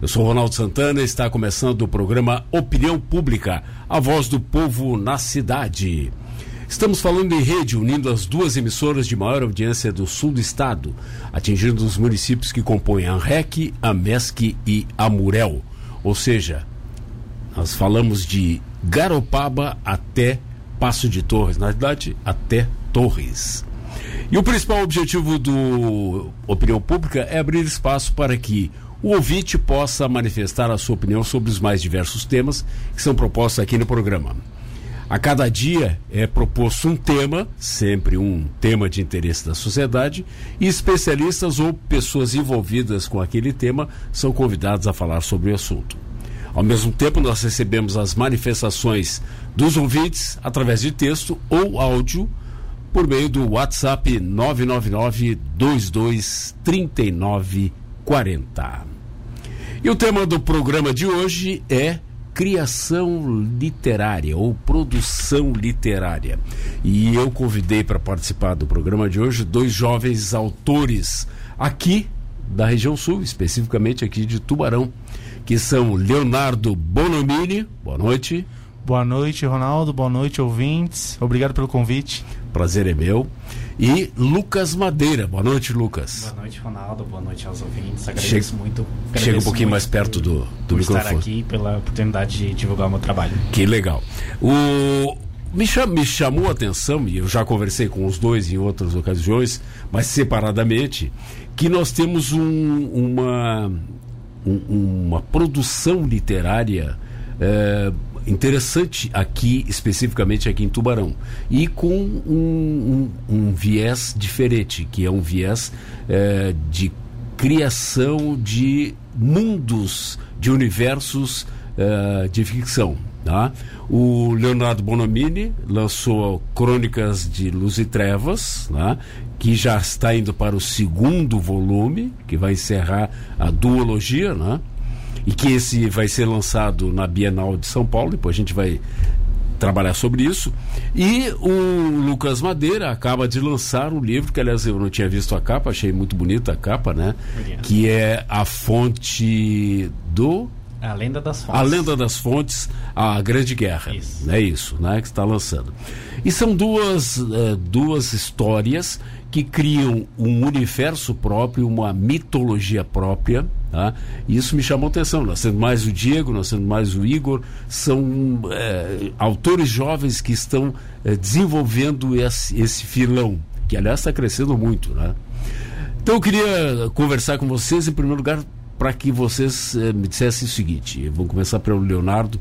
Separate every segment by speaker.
Speaker 1: Eu sou Ronaldo Santana e está começando o programa Opinião Pública, a voz do povo na cidade. Estamos falando em rede, unindo as duas emissoras de maior audiência do sul do estado, atingindo os municípios que compõem a REC, a MESC e a Murel. Ou seja, nós falamos de Garopaba até Passo de Torres, na verdade, até Torres. E o principal objetivo do Opinião Pública é abrir espaço para que o ouvinte possa manifestar a sua opinião sobre os mais diversos temas que são propostos aqui no programa. A cada dia é proposto um tema, sempre um tema de interesse da sociedade, e especialistas ou pessoas envolvidas com aquele tema são convidados a falar sobre o assunto. Ao mesmo tempo, nós recebemos as manifestações dos ouvintes através de texto ou áudio por meio do WhatsApp 999 22 39 40. E o tema do programa de hoje é criação literária ou produção literária. E eu convidei para participar do programa de hoje dois jovens autores aqui da região sul, especificamente aqui de Tubarão, que são Leonardo Bonomini. Boa noite.
Speaker 2: Boa noite, Ronaldo. Boa noite, ouvintes. Obrigado pelo convite.
Speaker 1: Prazer é meu. E Lucas Madeira. Boa noite, Lucas.
Speaker 3: Boa noite, Ronaldo. Boa noite aos ouvintes. Agradeço
Speaker 1: chega,
Speaker 3: muito.
Speaker 1: Agradeço chega um pouquinho mais perto do, do
Speaker 3: por
Speaker 1: microfone.
Speaker 3: estar aqui pela oportunidade de divulgar o meu trabalho.
Speaker 1: Que legal. O, me, cham, me chamou a atenção, e eu já conversei com os dois em outras ocasiões, mas separadamente, que nós temos um, uma, um, uma produção literária. É, interessante aqui, especificamente aqui em Tubarão. E com um, um, um viés diferente, que é um viés é, de criação de mundos, de universos é, de ficção. Tá? O Leonardo Bonomini lançou Crônicas de Luz e Trevas, tá? que já está indo para o segundo volume, que vai encerrar a duologia, né? E que esse vai ser lançado na Bienal de São Paulo, depois a gente vai trabalhar sobre isso. E o Lucas Madeira acaba de lançar um livro, que aliás eu não tinha visto a capa, achei muito bonita a capa, né? Que é A Fonte do.
Speaker 3: A Lenda das Fontes.
Speaker 1: A Lenda das Fontes, a Grande Guerra. Isso. É isso, né? Que está lançando. E são duas, uh, duas histórias que criam um universo próprio, uma mitologia própria. Tá? E isso me chamou atenção. Temos mais o Diego, temos mais o Igor, são é, autores jovens que estão é, desenvolvendo esse, esse filão, que aliás está crescendo muito. Né? Então eu queria conversar com vocês, em primeiro lugar, para que vocês é, me dissessem o seguinte: vamos começar pelo Leonardo.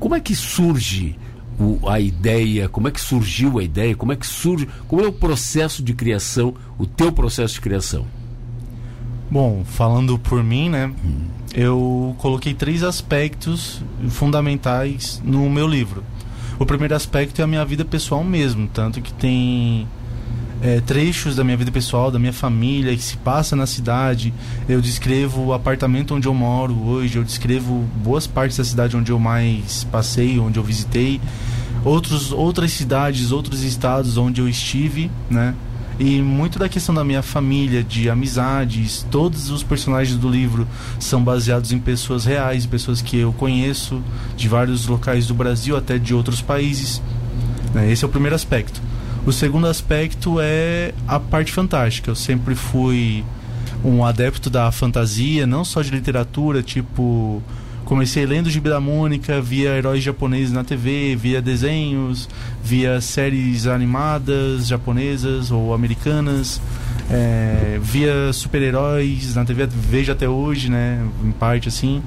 Speaker 1: como é que surge o, a ideia, como é que surgiu a ideia, como é que surge, como é o processo de criação, o teu processo de criação?
Speaker 2: Bom, falando por mim, né, hum. eu coloquei três aspectos fundamentais no meu livro. O primeiro aspecto é a minha vida pessoal mesmo, tanto que tem é, trechos da minha vida pessoal, da minha família, que se passa na cidade. Eu descrevo o apartamento onde eu moro hoje, eu descrevo boas partes da cidade onde eu mais passei, onde eu visitei, outros, outras cidades, outros estados onde eu estive, né? E muito da questão da minha família, de amizades, todos os personagens do livro são baseados em pessoas reais, pessoas que eu conheço de vários locais do Brasil, até de outros países. Né? Esse é o primeiro aspecto. O segundo aspecto é a parte fantástica. Eu sempre fui um adepto da fantasia, não só de literatura, tipo comecei lendo Gibi da Mônica, via heróis japoneses na TV, via desenhos, via séries animadas japonesas ou americanas, é, via super-heróis na TV, vejo até hoje, né, em parte assim.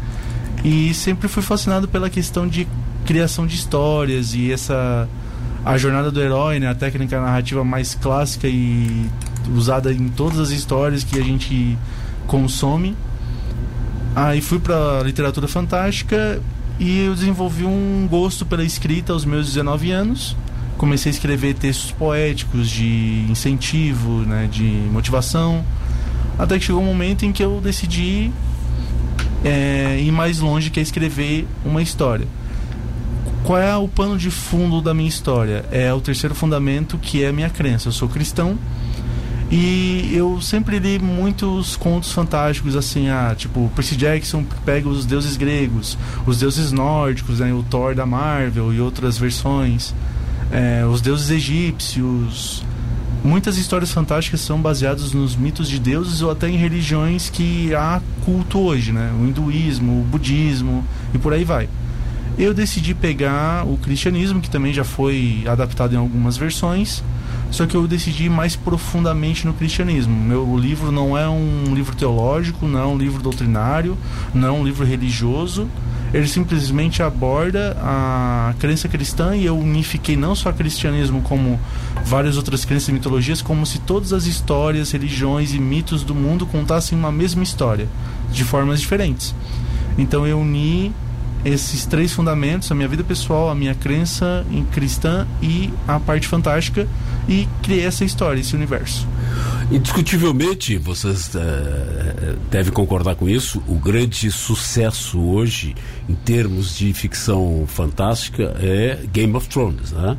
Speaker 2: E sempre fui fascinado pela questão de criação de histórias e essa a jornada do herói, né, a técnica narrativa mais clássica e usada em todas as histórias que a gente consome. Aí fui para literatura fantástica e eu desenvolvi um gosto pela escrita aos meus 19 anos. Comecei a escrever textos poéticos de incentivo, né, de motivação, até que chegou um momento em que eu decidi é, ir mais longe, que é escrever uma história. Qual é o pano de fundo da minha história? É o terceiro fundamento, que é a minha crença. Eu sou cristão E eu sempre li muitos contos fantásticos, assim, ah, tipo, Percy Jackson pega os deuses gregos, os deuses nórdicos, né, o Thor da Marvel e outras versões, é, os deuses egípcios. Muitas histórias fantásticas são baseadas nos mitos de deuses ou até em religiões que há culto hoje, né? O hinduísmo, o budismo e por aí vai. Eu decidi pegar o cristianismo, que também já foi adaptado em algumas versões, só que eu decidi ir mais profundamente no cristianismo. Meu livro não é um livro teológico, não é um livro doutrinário, não é um livro religioso. Ele simplesmente aborda a crença cristã e eu unifiquei não só o cristianismo como várias outras crenças e mitologias, como se todas as histórias, religiões e mitos do mundo contassem uma mesma história, de formas diferentes. Então eu uni esses três fundamentos, a minha vida pessoal, a minha crença em cristã e a parte fantástica e criei essa história, esse universo.
Speaker 1: Indiscutivelmente, vocês uh, devem concordar com isso, o grande sucesso hoje, em termos de ficção fantástica, é Game of Thrones, né?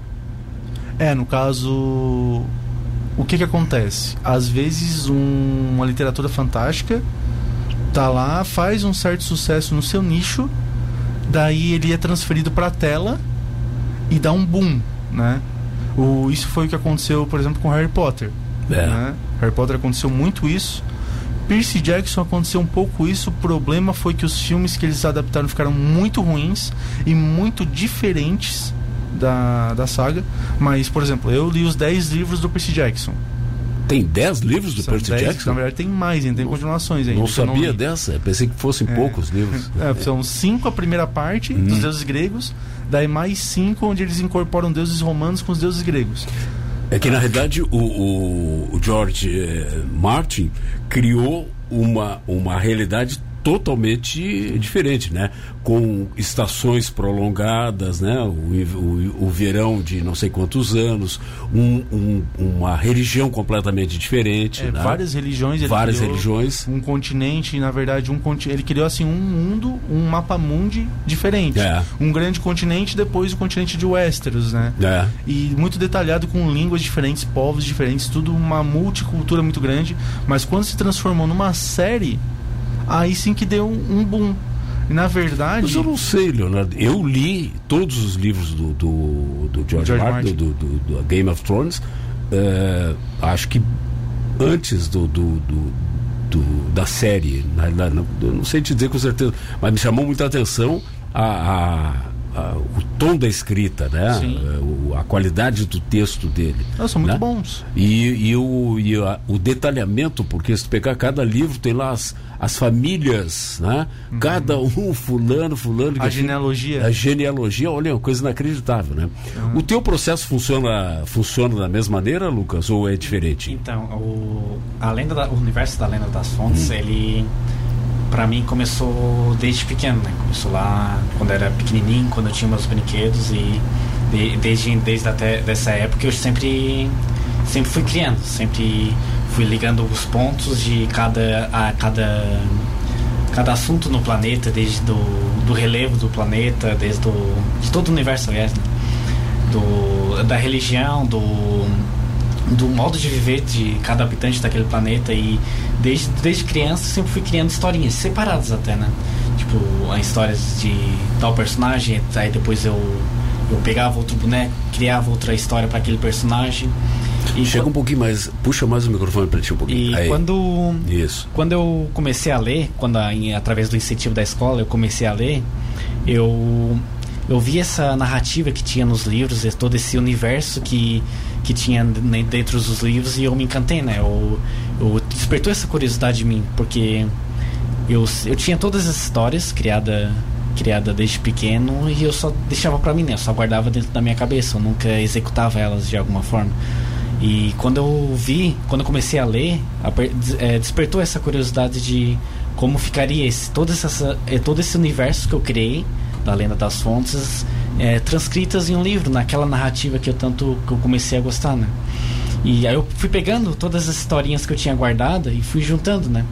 Speaker 2: É, no caso, o que que acontece? Às vezes um, uma literatura fantástica tá lá, faz um certo sucesso no seu nicho, daí ele é transferido para a tela e dá um boom, né? O, isso foi o que aconteceu, por exemplo, com Harry Potter. É. Né? Harry Potter aconteceu muito isso. Percy Jackson aconteceu um pouco isso. O problema foi que os filmes que eles adaptaram ficaram muito ruins e muito diferentes da, da saga. Mas, por exemplo, eu li os 10 livros do Percy Jackson.
Speaker 1: Tem 10 livros do Percy dez, Jackson?
Speaker 2: Na verdade, tem mais, ainda tem continuações ainda.
Speaker 1: Não sabia não dessa? Pensei que fossem é. poucos livros.
Speaker 2: É, são cinco a primeira parte hum. dos deuses gregos, daí mais cinco onde eles incorporam deuses romanos com os deuses gregos.
Speaker 1: É que na realidade o, o, o George eh, Martin criou uma, uma realidade totalmente diferente, né? Com estações prolongadas, né? O, o, o verão de não sei quantos anos, um, um, uma religião completamente diferente,
Speaker 2: é,
Speaker 1: né?
Speaker 2: Várias religiões.
Speaker 1: várias religiões.
Speaker 2: Um continente, na verdade, um ele criou assim um mundo, um mapa mundi diferente. É. Um grande continente, depois o continente de Westeros, né? É. E muito detalhado com línguas diferentes, povos diferentes, tudo uma multicultura muito grande. Mas quando se transformou numa série aí sim que deu um, boom. Na verdade.
Speaker 1: Mas eu não sei, Leonardo. Eu li todos os livros do, do, do George, George, Martin, Martin. Do, do, do, Game of Thrones. Uh, acho que antes do, do, do, da série. Na, na, não sei te dizer com certeza, mas me chamou muita atenção a, a, a o tom da escrita, né? A, a, qualidade do texto dele.
Speaker 2: Ah, são muito né? bons.
Speaker 1: E, e, o, e a, o detalhamento, porque se pegar cada livro, tem lá as as famílias, né? Uhum. Cada um, fulano, fulano.
Speaker 2: A genealogia.
Speaker 1: A genealogia, olha, é uma coisa inacreditável, né? Uhum. O teu processo funciona, funciona da mesma maneira, Lucas, ou é diferente?
Speaker 3: Então, o, a lenda da, o universo da Lenda das Fontes, uhum. ele para mim começou desde pequeno, né? Começou lá quando era pequenininho, quando eu tinha meus brinquedos e de, desde desde até dessa época eu sempre sempre fui criando, sempre fui ligando os pontos de cada a cada cada assunto no planeta, desde do, do relevo do planeta, desde do, de todo o universo, aliás, né? do, da religião, do, do modo de viver de cada habitante daquele planeta e desde, desde criança sempre fui criando historinhas separadas até, né? Tipo, histórias de tal personagem, aí depois eu, eu pegava outro boneco, criava outra história para aquele personagem.
Speaker 1: E Chega quando... um pouquinho mais, puxa mais o microfone para ti um pouquinho.
Speaker 3: E
Speaker 1: Aí.
Speaker 3: quando
Speaker 1: Isso.
Speaker 3: quando eu comecei a ler, quando através do incentivo da escola eu comecei a ler, eu eu vi essa narrativa que tinha nos livros, todo esse universo que que tinha dentro dos livros e eu me encantei, né? Eu, eu despertou essa curiosidade em mim, porque eu, eu tinha todas as histórias criada criada desde pequeno e eu só deixava para mim, né? Eu só guardava dentro da minha cabeça, eu nunca executava elas de alguma forma. E quando eu vi, quando eu comecei a ler, é, despertou essa curiosidade de como ficaria esse, todo, essa, é, todo esse universo que eu criei da Lenda das Fontes é, transcritas em um livro, naquela narrativa que eu tanto que eu comecei a gostar, né? E aí eu fui pegando todas as historinhas que eu tinha guardado e fui juntando, né?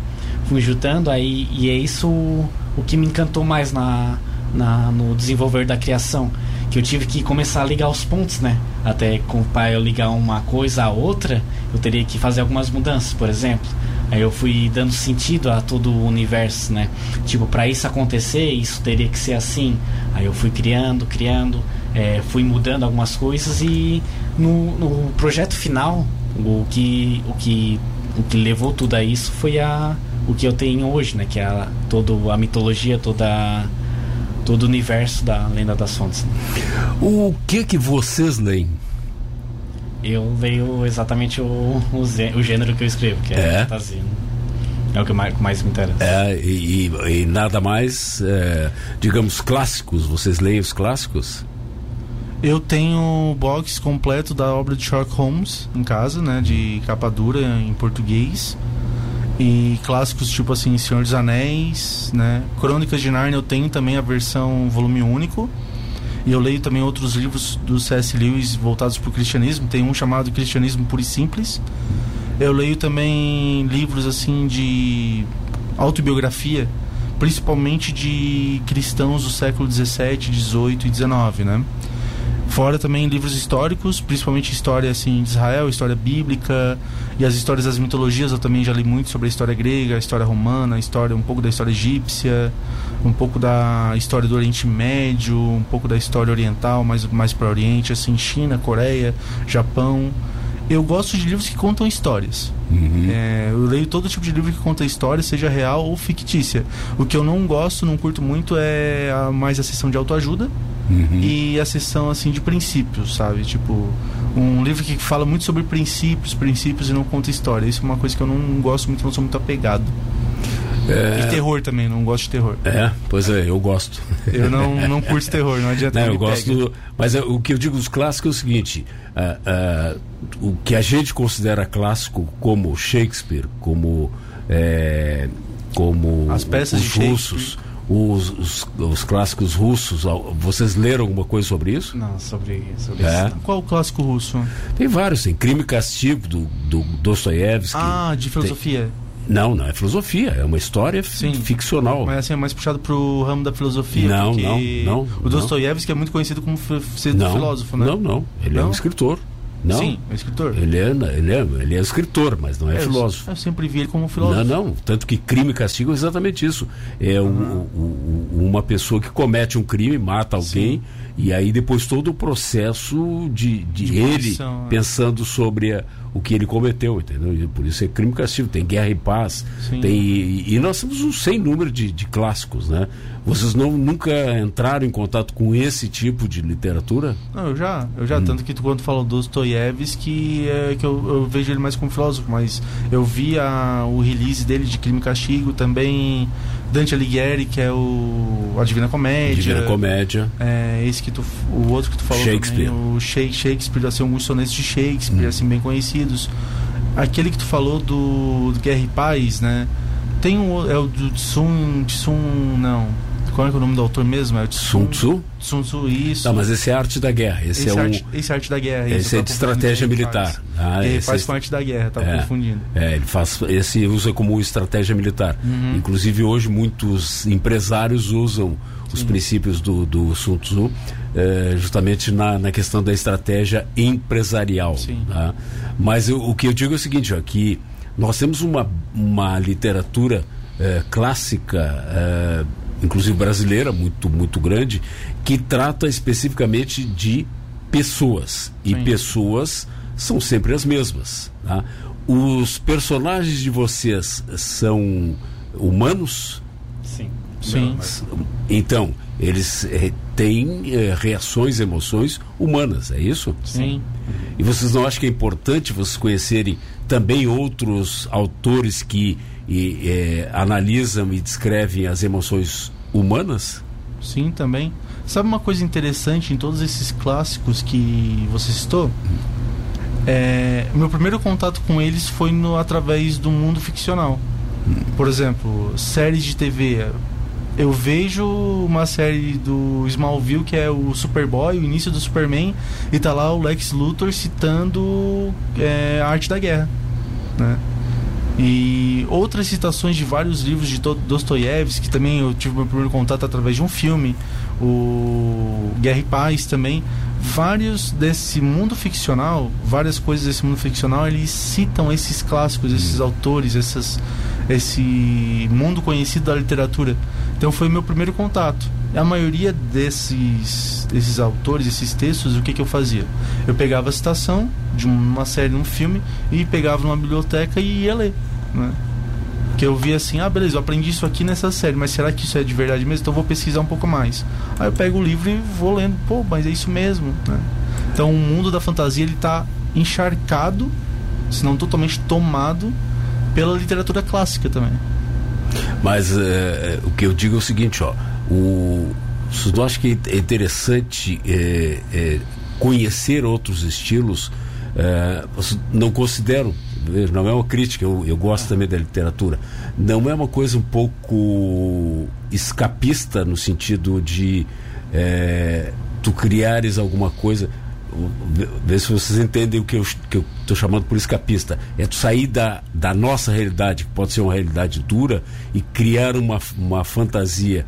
Speaker 3: Fui juntando aí e é isso o, o que me encantou mais na, na no desenvolver da criação que eu tive que começar a ligar os pontos, né? Até para eu ligar uma coisa a outra, eu teria que fazer algumas mudanças, por exemplo. Aí eu fui dando sentido a todo o universo, né? Tipo, para isso acontecer, isso teria que ser assim. Aí eu fui criando, criando, é, fui mudando algumas coisas e no, no projeto final, o que, o que o que levou tudo a isso foi a o que eu tenho hoje, né? Que é a, toda a mitologia, toda todo o universo da Lenda das Fontes.
Speaker 1: O que que vocês leem?
Speaker 3: Eu leio exatamente o, o, o gênero que eu escrevo, que é, é. fantasia. É o que mais, mais me interessa.
Speaker 1: É, e, e nada mais, é, digamos, clássicos. Vocês leem os clássicos?
Speaker 2: Eu tenho o box completo da obra de Sherlock Holmes em casa, né? De capa dura em português. E clássicos tipo assim, Senhor dos Anéis, né? Crônicas de Narnia eu tenho também a versão volume único. E eu leio também outros livros do C.S. Lewis voltados para o cristianismo. Tem um chamado Cristianismo Puro e Simples. Eu leio também livros assim de autobiografia, principalmente de cristãos do século 17, 18 e 19, né? Fora também livros históricos, principalmente história assim, de Israel, história bíblica e as histórias das mitologias. Eu também já li muito sobre a história grega, a história romana, a história um pouco da história egípcia, um pouco da história do Oriente Médio, um pouco da história oriental, mais mais para o Oriente, assim, China, Coreia, Japão. Eu gosto de livros que contam histórias. Uhum. É, eu leio todo tipo de livro que conta história, seja real ou fictícia. O que eu não gosto, não curto muito é a, mais a sessão de autoajuda Uhum. E a sessão assim de princípios, sabe? Tipo, um livro que fala muito sobre princípios, princípios e não conta história. Isso é uma coisa que eu não gosto muito, não sou muito apegado. É... E terror também, não gosto de terror.
Speaker 1: É, pois é, eu gosto.
Speaker 2: Eu não, não curto terror, não adianta.
Speaker 1: Não, eu gosto. Do, mas é, o que eu digo dos clássicos é o seguinte: uh, uh, o que a gente considera clássico, como Shakespeare, como. É, como
Speaker 2: As peças
Speaker 1: os russos os, os, os, clássicos russos. Vocês leram alguma coisa sobre isso?
Speaker 3: Não, sobre, sobre é. isso.
Speaker 2: Qual o clássico russo?
Speaker 1: Tem vários, tem Crime e Castigo, do, do Dostoiévski.
Speaker 2: Ah, de filosofia. Tem...
Speaker 1: Não, não é filosofia, é uma história Sim, ficcional.
Speaker 2: Mas assim, é mais puxado pro ramo da filosofia.
Speaker 1: Não, não, não.
Speaker 2: O Dostoiévski é muito conhecido como sendo filósofo, né?
Speaker 1: Não, não. Ele não? é um escritor. Não.
Speaker 2: Sim, é escritor.
Speaker 1: Ele é, ele é, ele é escritor, mas não é, é filósofo.
Speaker 2: Eu sempre vi ele como filósofo.
Speaker 1: Não, não. Tanto que crime e castigo é exatamente isso. É uhum. o, o, uma pessoa que comete um crime, mata alguém, Sim. e aí depois todo o processo de, de, de ele é. pensando sobre a, o que ele cometeu, entendeu? E por isso é crime e castigo. Tem guerra e paz. Sim. Tem, e, e nós temos um sem número de, de clássicos, né? Vocês não, nunca entraram em contato com esse tipo de literatura?
Speaker 2: Não, eu já. Eu já, hum. tanto que tu, quando falou do Dostoiévski, é, que eu, eu, vejo ele mais como filósofo, mas eu vi a, o release dele de Crime e Castigo, também Dante Alighieri, que é o a Divina Comédia.
Speaker 1: Divina Comédia.
Speaker 2: É, esse que tu, o outro que tu falou
Speaker 1: Shakespeare.
Speaker 2: Também, o Shakespeare, assim, alguns sonetos de Shakespeare, hum. assim, bem conhecidos. Aquele que tu falou do, do Guerra e Paz, né? Tem um, é o do Tsun, Tsun, não qual é, o nome do autor mesmo? É o
Speaker 1: Sun Tzu?
Speaker 2: Sun Tzu, isso.
Speaker 1: Não, mas esse é arte da guerra. Esse, esse é, arte,
Speaker 2: esse é arte da guerra.
Speaker 1: Esse é de estratégia militar.
Speaker 2: Ah, ele faz é... parte da guerra, tá é, confundindo.
Speaker 1: É, ele faz, esse usa como estratégia militar. Uhum. Inclusive hoje muitos empresários usam os Sim. princípios do, do Sun Tzu é, justamente na, na questão da estratégia empresarial. Tá? Mas eu, o que eu digo é o seguinte, ó, que nós temos uma, uma literatura é, clássica é, inclusive brasileira, muito, muito grande, que trata especificamente de pessoas. E Sim. pessoas são sempre as mesmas. Tá? Os personagens de vocês são humanos?
Speaker 3: Sim.
Speaker 2: Sim.
Speaker 1: Então, eles é, têm é, reações, emoções humanas, é isso?
Speaker 2: Sim.
Speaker 1: E vocês não acham que é importante vocês conhecerem também outros autores que e, é, analisam e descrevem as emoções humanas?
Speaker 2: Sim, também. Sabe uma coisa interessante em todos esses clássicos que você citou? É, meu primeiro contato com eles foi no, através do mundo ficcional. Por exemplo, séries de TV. Eu vejo uma série do Smallville que é o Superboy, o início do Superman, e tá lá o Lex Luthor citando é, a arte da guerra. Né? E outras citações de vários livros de Dostoiévski, que também eu tive meu primeiro contato através de um filme, o Guerra e Paz também. Vários desse mundo ficcional, várias coisas desse mundo ficcional, eles citam esses clássicos, esses uhum. autores, essas, esse mundo conhecido da literatura. Então foi meu primeiro contato. A maioria desses, desses autores, esses textos, o que, que eu fazia? Eu pegava a citação de uma série, um filme, e pegava numa biblioteca e ia ler. Né? Que eu via assim, ah, beleza, eu aprendi isso aqui nessa série, mas será que isso é de verdade mesmo? Então eu vou pesquisar um pouco mais. Aí eu pego o livro e vou lendo, pô, mas é isso mesmo. Né? Então o mundo da fantasia ele está encharcado, se não totalmente tomado, pela literatura clássica também.
Speaker 1: Mas é, o que eu digo é o seguinte, ó, o, eu acho que é interessante é, é, conhecer outros estilos. É, não considero, não é uma crítica, eu, eu gosto também da literatura. Não é uma coisa um pouco escapista no sentido de é, tu criares alguma coisa ver se vocês entendem o que eu estou chamando por escapista. É tu sair da, da nossa realidade, que pode ser uma realidade dura, e criar uma, uma fantasia.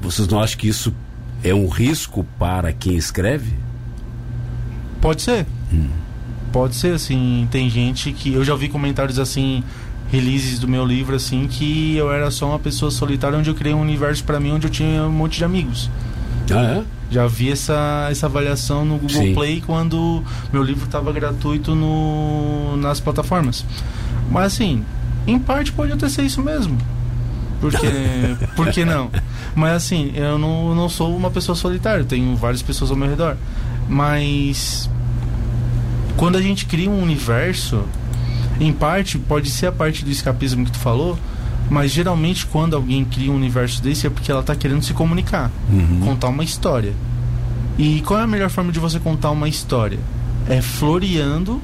Speaker 1: Vocês não acham que isso é um risco para quem escreve?
Speaker 2: Pode ser. Hum. Pode ser, assim. Tem gente que. Eu já ouvi comentários assim, releases do meu livro, assim, que eu era só uma pessoa solitária onde eu criei um universo para mim onde eu tinha um monte de amigos.
Speaker 1: Ah, é?
Speaker 2: Já vi essa, essa avaliação no Google Sim. Play quando meu livro estava gratuito no, nas plataformas. Mas assim, em parte pode até ser isso mesmo. Porque. por que não? Mas assim, eu não, não sou uma pessoa solitária, tenho várias pessoas ao meu redor. Mas. Quando a gente cria um universo, em parte, pode ser a parte do escapismo que tu falou, mas geralmente quando alguém cria um universo desse é porque ela está querendo se comunicar, uhum. contar uma história. E qual é a melhor forma de você contar uma história? É floreando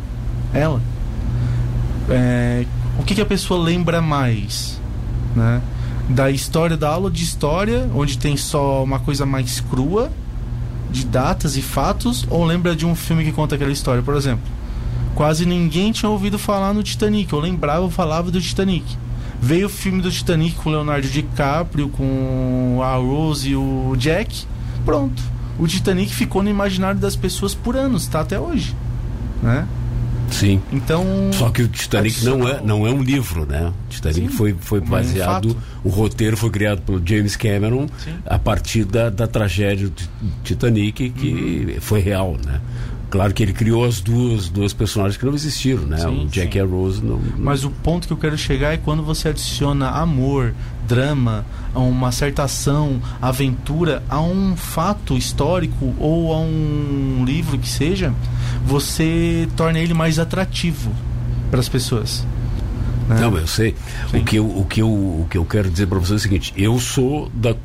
Speaker 2: ela. É, o que, que a pessoa lembra mais? Né? Da história, da aula de história, onde tem só uma coisa mais crua, de datas e fatos, ou lembra de um filme que conta aquela história? Por exemplo, quase ninguém tinha ouvido falar no Titanic. Eu lembrava, eu falava do Titanic. Veio o filme do Titanic com Leonardo DiCaprio, com a Rose e o Jack. Pronto. O Titanic ficou no imaginário das pessoas por anos, tá até hoje. Né?
Speaker 1: Sim.
Speaker 2: Então.
Speaker 1: Só que o Titanic não é, não é um livro, né? O Titanic Sim, foi, foi baseado. Um o roteiro foi criado pelo James Cameron Sim. a partir da, da tragédia do Titanic, que uhum. foi real, né? Claro que ele criou as duas, duas personagens que não existiram, né? Sim, o Jack sim. e a Rose não, não,
Speaker 2: Mas o ponto que eu quero chegar é quando você adiciona amor, drama, uma certa ação, aventura a um fato histórico ou a um livro que seja, você torna ele mais atrativo para as pessoas.
Speaker 1: Né? Não, eu sei. O que eu, o, que eu, o que eu quero dizer para você é o seguinte: eu sou da, uh,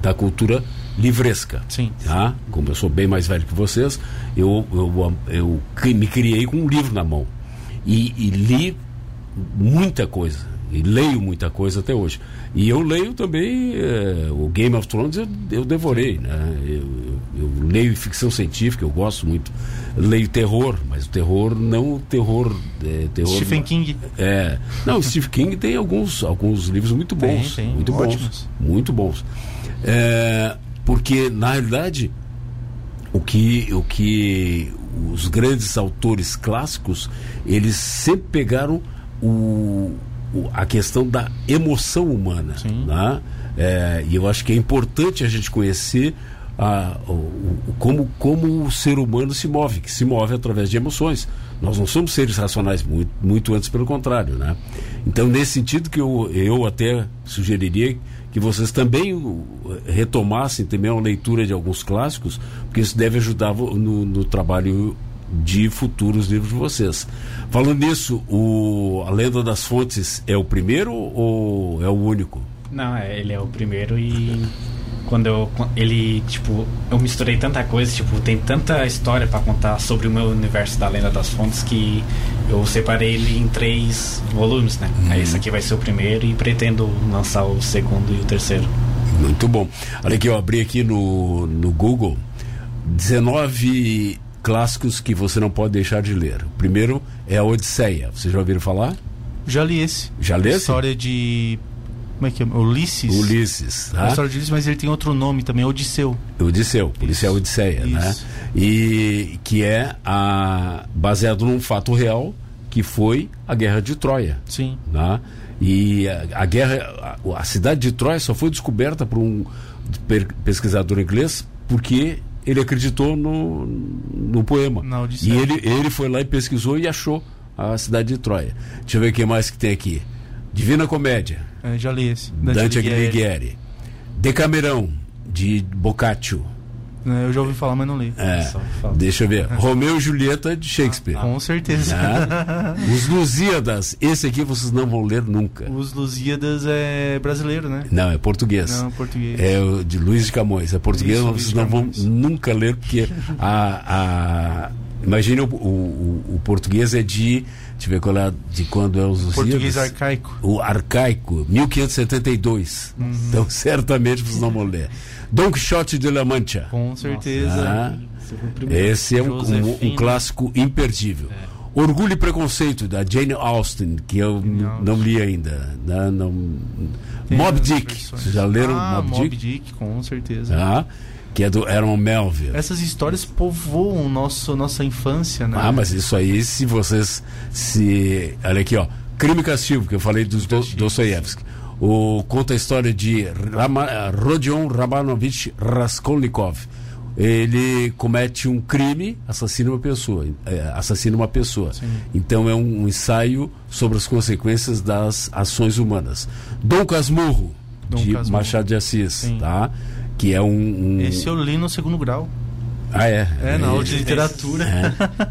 Speaker 1: da cultura livresca.
Speaker 2: Sim.
Speaker 1: Tá? Como eu sou bem mais velho que vocês, eu, eu, eu, eu me criei com um livro na mão. E, e, li muita coisa. E leio muita coisa até hoje. E eu leio também é, o Game of Thrones, eu, eu devorei. Né? Eu, eu, leio ficção científica, eu gosto muito. Leio terror, mas o terror não o terror, é, terror.
Speaker 2: Stephen King.
Speaker 1: É. Não, Stephen King tem alguns, alguns livros muito bons. Tem, tem. Muito Ótimos. bons. Muito bons. É, porque, na realidade, o que, o que os grandes autores clássicos, eles sempre pegaram o a questão da emoção humana. Né? É, e eu acho que é importante a gente conhecer a, o, o, como, como o ser humano se move, que se move através de emoções. Nós não somos seres racionais, muito, muito antes pelo contrário. Né? Então, nesse sentido que eu, eu até sugeriria que vocês também retomassem também a leitura de alguns clássicos, porque isso deve ajudar no, no trabalho de futuros livros de vocês. Falando nisso, o A Lenda das Fontes é o primeiro ou é o único?
Speaker 3: Não, é, ele é o primeiro e quando eu ele tipo eu misturei tanta coisa tipo tem tanta história para contar sobre o meu universo da lenda das fontes que eu separei ele em três volumes né uhum. esse aqui vai ser o primeiro e pretendo lançar o segundo e o terceiro
Speaker 1: muito bom olha aqui eu abri aqui no no Google 19 clássicos que você não pode deixar de ler o primeiro é a Odisseia você já ouviram falar
Speaker 2: Já li esse.
Speaker 1: Já lê esse?
Speaker 2: História de. Como é que é? Ulisses.
Speaker 1: Ulisses.
Speaker 2: A
Speaker 1: Tá?
Speaker 2: história de Ulisses, mas ele tem outro nome também, Odisseu.
Speaker 1: Odisseu, policial
Speaker 2: Isso,
Speaker 1: Odisseia, né?
Speaker 2: isso.
Speaker 1: E que é a, baseado num fato real que foi a Guerra de Troia.
Speaker 2: Sim.
Speaker 1: né? E a, a guerra, a, a cidade de Troia só foi descoberta por um per- pesquisador inglês porque ele acreditou no, no poema. E ele, ele foi lá e pesquisou e achou a cidade de Troia. Deixa eu ver o que mais que tem aqui. Divina Comédia,
Speaker 2: É, já li esse.
Speaker 1: Dante
Speaker 2: Alighieri.
Speaker 1: Alighieri. Decamerão, de Boccaccio.
Speaker 2: É, Eu já ouvi falar, mas não li.
Speaker 1: É, deixa eu ver. Romeu e Julieta, de Shakespeare.
Speaker 2: Com certeza.
Speaker 1: Né? Os Lusíadas, esse aqui vocês não vão ler nunca.
Speaker 2: Os Lusíadas é brasileiro, né?
Speaker 1: Não, é português.
Speaker 2: Não, português.
Speaker 1: É o de Luiz de Camões. É português,
Speaker 2: Isso,
Speaker 1: vocês não vão nunca ler, porque a. a imagine o, o, o- o português é de. Deixa eu ver qual é, de quando é os Lusíadas.
Speaker 2: Português arcaico.
Speaker 1: O arcaico, 1572.
Speaker 2: Uhum.
Speaker 1: Então, certamente vocês não vão ler. Don Quixote de La Mancha.
Speaker 2: Com certeza.
Speaker 1: Ah,
Speaker 3: Esse
Speaker 1: esse é um, um- um clássico imperdível. Orgulho e Preconceito, da Jane Austen, que eu não li ainda. né, não- Mob Dick.
Speaker 2: versões.
Speaker 1: Vocês já leram
Speaker 2: ah,
Speaker 1: Mob Dick?
Speaker 2: com certeza.
Speaker 1: Ah, que é do Aaron Melville.
Speaker 2: Essas histórias povoam nosso, nossa infância, né?
Speaker 1: Ah, mas isso aí, se vocês se. Olha aqui, ó. Crime e Castigo, que eu falei dos do, Dostoiévski. O, conta a história de Rama, Rodion Rabanovich Raskolnikov. Ele comete um crime, assassina uma pessoa. é, assassina uma pessoa. Então é um, um ensaio sobre as consequências das ações humanas. Dom Casmurro,
Speaker 2: Dom
Speaker 1: de
Speaker 2: Casmurro.
Speaker 1: Machado de Assis,
Speaker 2: Sim.
Speaker 1: tá? Que é um. um-
Speaker 2: Esse eu li no segundo grau.
Speaker 1: Ah, é?
Speaker 2: É, na aula de
Speaker 1: É.
Speaker 2: literatura.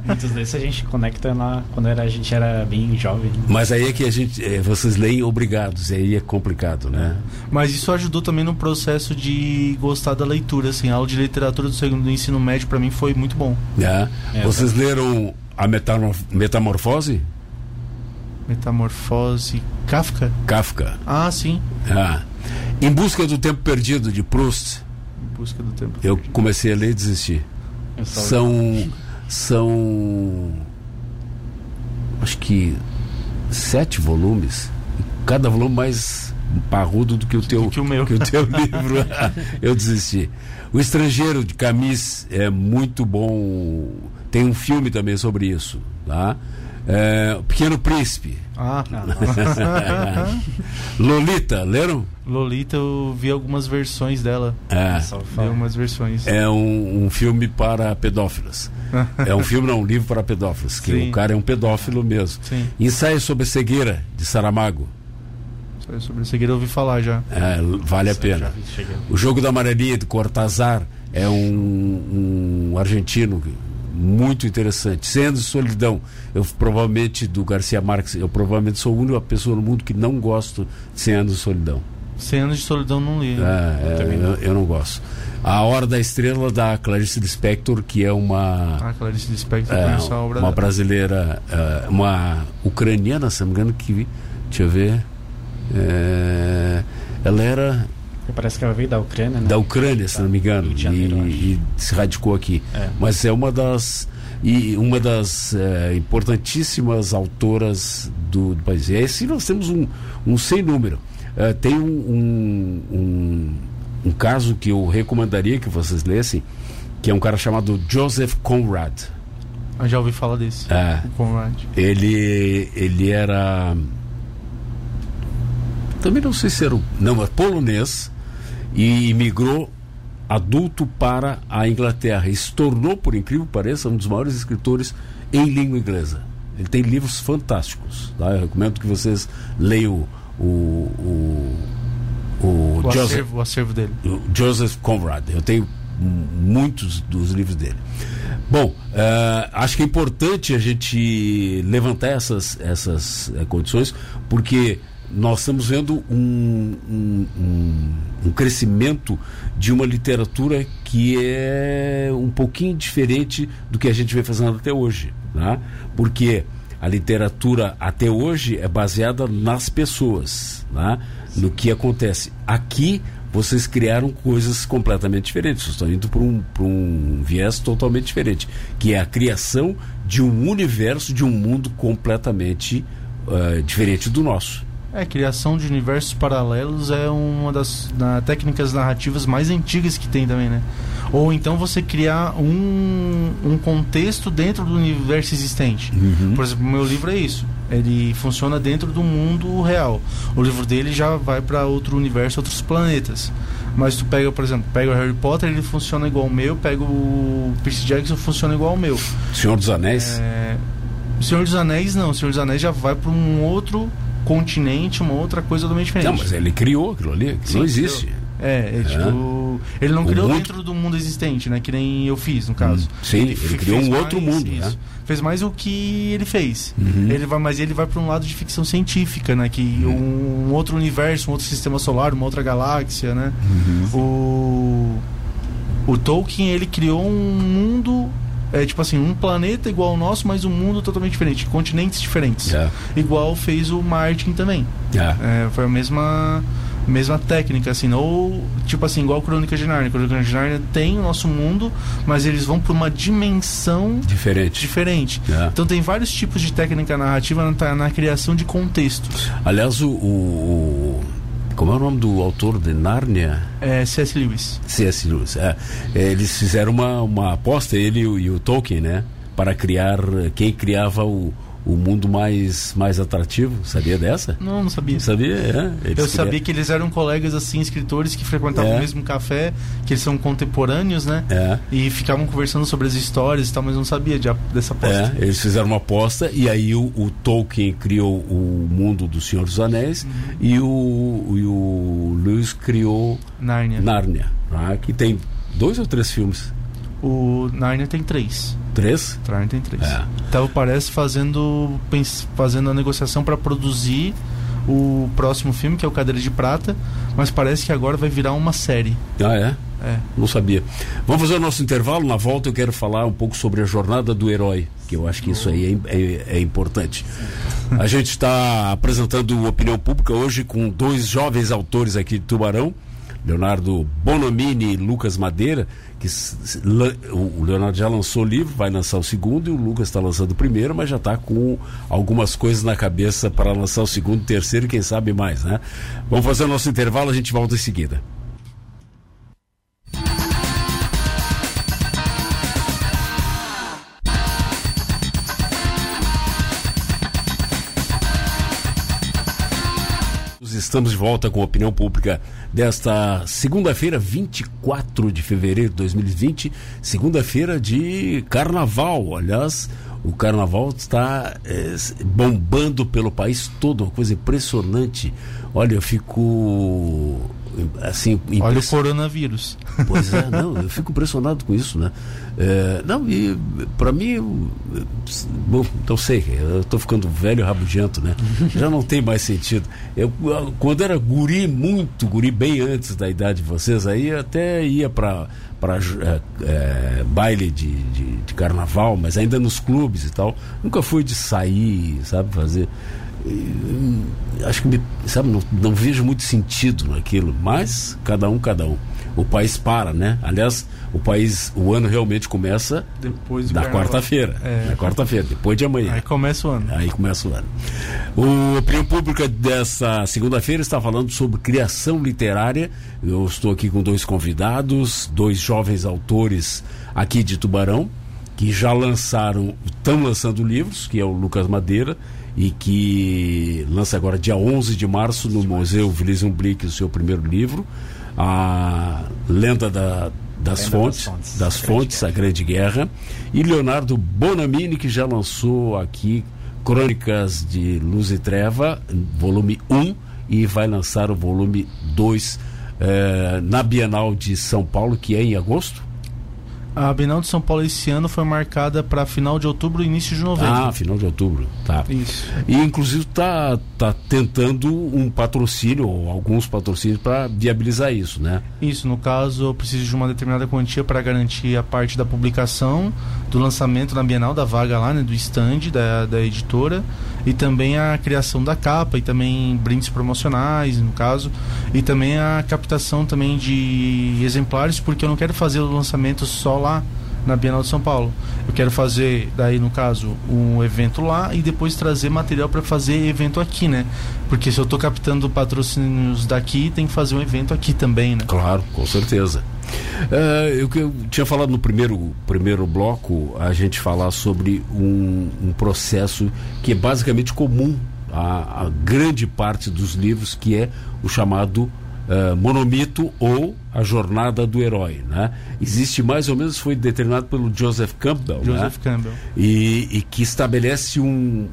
Speaker 3: Muitos desses a gente conecta lá quando era, a gente era bem jovem.
Speaker 1: Mas aí é que a gente, é, vocês leem obrigados, e aí é complicado, né?
Speaker 2: Mas isso ajudou também no processo de gostar da leitura, assim. A aula de literatura do segundo do ensino médio pra mim foi muito bom.
Speaker 1: né?
Speaker 3: É,
Speaker 1: vocês leram a Metamor- Metamorfose?
Speaker 2: Metamorfose. Kafka?
Speaker 1: Kafka.
Speaker 2: Ah, sim.
Speaker 1: Ah. Em Busca do Tempo Perdido, de Proust,
Speaker 2: Em busca do tempo.
Speaker 1: eu comecei a ler e desisti. São. São. Acho que. Sete volumes. Cada volume mais parrudo do que o teu,
Speaker 2: que o meu.
Speaker 1: que o teu livro. eu desisti. O Estrangeiro de Camis é muito bom. Tem um filme também sobre isso. Tá? É, Pequeno Príncipe.
Speaker 2: Ah,
Speaker 1: Lolita, leram?
Speaker 2: Lolita, eu vi algumas versões dela.
Speaker 1: É.
Speaker 2: Vi algumas versões.
Speaker 1: É um, um filme para pedófilos. é um filme, não, um livro para pedófilos. Que
Speaker 2: Sim.
Speaker 1: o cara é um pedófilo mesmo.
Speaker 2: Sim.
Speaker 1: Ensaio sobre a cegueira, de Saramago.
Speaker 2: Só Sobre a cegueira eu ouvi falar já.
Speaker 1: É, vale a pena.
Speaker 3: vi.
Speaker 1: O Jogo da Amarelinha, de Cortázar, é um, um argentino muito interessante. De solidão. Eu provavelmente, do Garcia Marques, eu provavelmente sou a única pessoa no mundo que não gosto de 100 anos de solidão.
Speaker 2: 100 anos de solidão não li.
Speaker 1: É, é,
Speaker 3: também
Speaker 1: eu, eu não gosto. A Hora da Estrela, da Clarice Lispector, que é uma...
Speaker 2: Ah, Clarice Lispector,
Speaker 1: É,
Speaker 2: eu a obra
Speaker 1: uma brasileira, é, uma ucraniana, se não me engano, que. Deixa eu ver. é, ela era
Speaker 3: Parece que ela veio da Ucrânia, né?
Speaker 1: da Ucrânia, se não me engano,
Speaker 3: de Janeiro,
Speaker 1: e, e se radicou aqui.
Speaker 3: É.
Speaker 1: Mas é uma das. E uma das é, importantíssimas autoras do, do país. E assim nós temos um, um sem número. É, tem um, um, um, caso que eu recomendaria que vocês lessem, que é um cara chamado Joseph Conrad.
Speaker 2: Eu já ouvi falar desse.
Speaker 1: É.
Speaker 2: Conrad.
Speaker 1: Ele, ele era. Também não sei se era. Não, é polonês e imigrou adulto para a Inglaterra. E se tornou, por incrível que pareça, um dos maiores escritores em língua inglesa. Ele tem livros fantásticos. Tá? Eu recomendo que vocês leiam o, o, o,
Speaker 2: O
Speaker 1: Joseph,
Speaker 2: acervo, o acervo dele.
Speaker 1: o Joseph Conrad. Eu tenho muitos dos livros dele. Bom, eh, acho que é importante a gente levantar essas, essas eh, condições, porque nós estamos vendo um, um, um- um crescimento de uma literatura que é um pouquinho diferente do que a gente vem fazendo até hoje. Né? Porque a literatura até hoje é baseada nas pessoas, né? no que acontece. Aqui vocês criaram coisas completamente diferentes. Vocês estão indo para um, um viés totalmente diferente, que é a criação de um universo, de um mundo completamente uh, diferente do nosso.
Speaker 2: É, criação de universos paralelos é uma das na, técnicas narrativas mais antigas que tem também, né? Ou então você criar um, um contexto dentro do universo existente.
Speaker 1: Uhum.
Speaker 2: Por exemplo, o meu livro é isso. Ele funciona dentro do mundo real. O livro dele já vai para outro universo, outros planetas. Mas tu pega, por exemplo, pega o Harry Potter, ele funciona igual ao meu, pega o Percy Jackson, funciona igual ao meu.
Speaker 1: Senhor dos Anéis?
Speaker 2: É... Senhor dos Anéis não, Senhor dos Anéis já vai para um outro continente, uma outra coisa totalmente diferente.
Speaker 1: Não, mas ele criou aquilo ali, aquilo Sim, não existe.
Speaker 2: É, é, tipo, ele não o criou mundo... dentro do mundo existente, né? Que nem eu fiz, no caso. Hum,
Speaker 1: sim, ele, ele criou um mais, outro mundo, isso. né?
Speaker 2: Fez mais o que ele fez.
Speaker 1: Uhum.
Speaker 2: Ele vai, mas ele vai para um lado de ficção científica, né? Que uhum. um, um, outro universo, um outro sistema solar, uma outra galáxia, né?
Speaker 1: Uhum.
Speaker 2: O o Tolkien ele criou um mundo é tipo assim, um planeta igual ao nosso, mas um mundo totalmente diferente, continentes diferentes.
Speaker 1: Yeah.
Speaker 2: Igual fez o Martin também.
Speaker 1: Yeah.
Speaker 2: É, foi a mesma mesma técnica, assim, ou tipo assim, igual Crônica de Narnia. Crônica de Narnia tem o nosso mundo, mas eles vão para uma dimensão
Speaker 1: diferente.
Speaker 2: diferente. Então tem vários tipos de técnica narrativa na, na criação de contextos.
Speaker 1: Aliás, o, o, como é o nome do autor de Nárnia?
Speaker 2: É C.S. Lewis.
Speaker 1: C.S. Lewis. É. Eles fizeram uma, uma aposta, ele e o, e o Tolkien, né? Para criar quem criava o, o mundo mais, mais atrativo. Sabia dessa?
Speaker 2: Não, não sabia.
Speaker 1: Sabia? É.
Speaker 2: Eles Eu sabia que eles eram colegas, assim, escritores que frequentavam é. o mesmo café, que eles são contemporâneos, né?
Speaker 1: É.
Speaker 2: E ficavam conversando sobre as histórias e tal, mas não sabia de, dessa aposta.
Speaker 1: É, eles fizeram uma aposta e aí o, o Tolkien criou o mundo do Senhor dos Anéis uhum. e, o, e o Lewis criou
Speaker 2: Nárnia.
Speaker 1: Nárnia, tá? que tem dois ou três filmes.
Speaker 2: O Narnia tem três.
Speaker 1: Três?
Speaker 2: Tem três.
Speaker 1: É.
Speaker 2: Então parece fazendo, fazendo a negociação para produzir o próximo filme, que é o Cadeira de Prata, mas parece que agora vai virar uma série.
Speaker 1: Ah, é?
Speaker 2: É.
Speaker 1: Não sabia. Vamos fazer o nosso intervalo. Na volta eu quero falar um pouco sobre a jornada do herói, que eu acho que isso aí é, é, é importante. A gente está apresentando opinião pública hoje com dois jovens autores aqui de Tubarão, Leonardo Bonomini e Lucas Madeira, que o Leonardo já lançou o livro, vai lançar o segundo e o Lucas está lançando o primeiro, mas já está com algumas coisas na cabeça para lançar o segundo, terceiro e quem sabe mais, né? Vamos fazer o nosso intervalo, a gente volta em seguida. Estamos de volta com a opinião pública desta segunda-feira, 24 de fevereiro de 2020, segunda-feira de carnaval. Aliás, o carnaval está é, bombando pelo país todo, uma coisa impressionante. Olha, eu fico assim.
Speaker 2: Olha o coronavírus.
Speaker 1: Pois é, não, eu fico impressionado com isso, né? É, não, e para mim, bom, não sei, eu estou ficando velho rabugento, né? Já não tem mais sentido. Eu, quando era guri, muito guri, bem antes da idade de vocês, aí até ia para para é, é, baile de, de, de, carnaval, mas ainda nos clubes e tal. Nunca fui de sair, sabe, fazer acho que me, sabe, não, não, vejo muito sentido naquilo, mas cada um, cada um. O país para, né? Aliás, o país, o ano realmente começa
Speaker 2: depois
Speaker 1: da quarta-feira.
Speaker 2: É.
Speaker 1: Na quarta-feira, depois de amanhã.
Speaker 2: Aí começa o ano.
Speaker 1: Aí começa o ano. O Opinião Pública dessa segunda-feira está falando sobre criação literária. Eu estou aqui com dois convidados, dois jovens autores aqui de Tubarão, que já lançaram, estão lançando livros, que é o Lucas Madeira e que lança agora dia 11 de março no Museu Wilson Blick o seu primeiro livro, a Lenda da, das, Lenda fontes, das Fontes, das a, fontes grande a Grande Guerra, e Leonardo Bonamini, que já lançou aqui Crônicas de Luz e Treva, volume 1, e vai lançar o volume 2 eh, na Bienal de São Paulo, que é em agosto.
Speaker 2: A Bienal de São Paulo esse ano foi marcada para final de outubro e início de novembro.
Speaker 1: Ah, final de outubro, tá.
Speaker 2: Isso.
Speaker 1: E inclusive tá, tá tentando um patrocínio ou alguns patrocínios para viabilizar isso, né?
Speaker 2: Isso, no caso, eu preciso de uma determinada quantia para garantir a parte da publicação, do lançamento na Bienal da vaga lá, né, do stand da, da editora e também a criação da capa e também brindes promocionais, no caso, e também a captação também de exemplares, porque eu não quero fazer o lançamento só lá na Bienal de São Paulo. Eu quero fazer, daí no caso, um evento lá e depois trazer material para fazer evento aqui, né? Porque se eu estou captando patrocínios daqui, tem que fazer um evento aqui também, né?
Speaker 1: Claro, com certeza. Uh, eu, eu tinha falado no primeiro, primeiro bloco a gente falar sobre um, um processo que é basicamente comum a, a, grande parte dos livros, que é o chamado uh, monomito ou a jornada do herói. Né? Existe mais ou menos, foi determinado pelo Joseph Campbell.
Speaker 2: Né? Joseph né? Campbell.
Speaker 1: E, e, que estabelece um.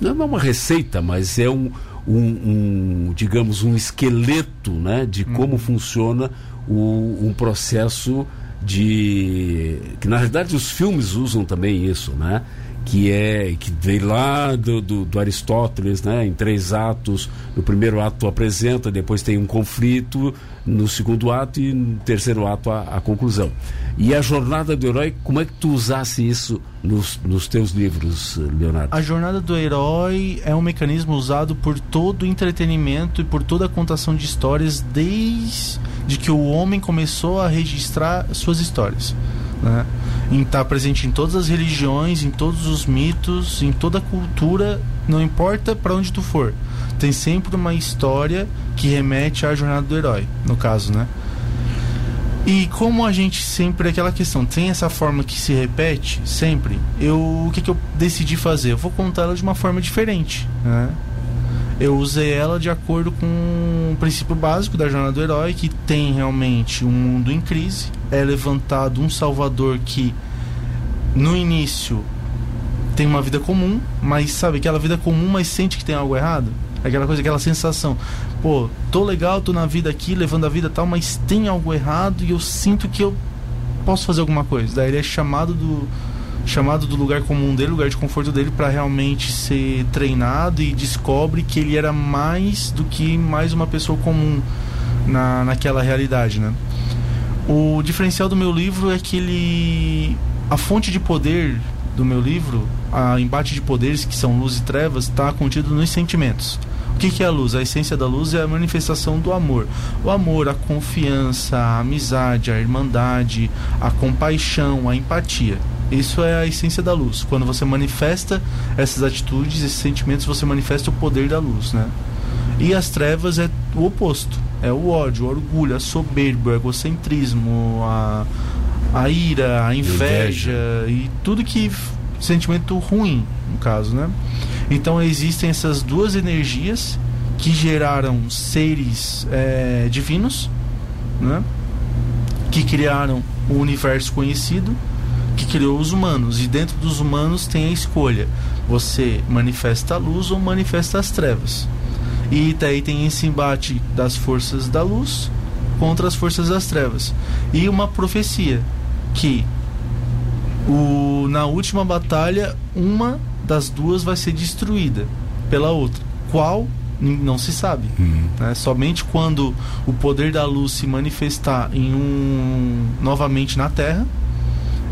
Speaker 1: Não é uma receita, mas é um, um, um digamos, um esqueleto né, de como uhum. funciona o, um processo de. que na verdade os filmes usam também isso, né? que é que vem lá do, do, do, Aristóteles, né, em três atos. No primeiro ato apresenta, depois tem um conflito, no segundo ato e no terceiro ato a, a conclusão. E a jornada do herói, como é que tu usasse isso nos, nos teus livros, Leonardo?
Speaker 2: A jornada do herói é um mecanismo usado por todo o entretenimento e por toda a contação de histórias desde que o homem começou a registrar suas histórias. Né? em estar tá presente em todas as religiões, em todos os mitos, em toda a cultura, não importa para onde tu for. Tem sempre uma história que remete à jornada do herói, no caso, né? E como a gente sempre aquela questão tem essa forma que se repete sempre, eu o que, que eu decidi fazer? Eu vou contar ela de uma forma diferente, né? Eu usei ela de acordo com o princípio básico da jornada do herói, que tem realmente um mundo em crise, é levantado um salvador que no início tem uma vida comum, mas sabe aquela vida comum, mas sente que tem algo errado? Aquela coisa, aquela sensação, pô, tô legal, tô na vida aqui, levando a vida tal, mas tem algo errado e eu sinto que eu posso fazer alguma coisa. Daí ele é chamado do chamado do lugar comum dele, lugar de conforto dele, para realmente ser treinado e descobre que ele era mais do que mais uma pessoa comum na, naquela realidade, né? O diferencial do meu livro é que ele. A fonte de poder do meu livro, a embate de poderes, que são luz e trevas, está contido nos sentimentos. O que, que é a luz? A essência da luz é a manifestação do amor. O amor, a confiança, a amizade, a irmandade, a compaixão, a empatia. Isso é a essência da luz. Quando você manifesta essas atitudes, esses sentimentos, você manifesta o poder da luz, né? E as trevas é o oposto. É o ódio, o orgulho, a soberba, o egocentrismo, a, a ira, a inveja, inveja. e tudo que sentimento ruim, no caso, né? Então existem essas duas energias que geraram seres é, divinos, né? Que criaram o universo conhecido que criou os humanos. E dentro dos humanos tem a escolha: você manifesta a luz ou manifesta as trevas. E daí tem esse embate das forças da luz contra as forças das trevas. E uma profecia que o, na última batalha uma das duas vai ser destruída pela outra. Qual não se sabe. Uhum. Né? Somente quando o poder da luz se manifestar em um novamente na Terra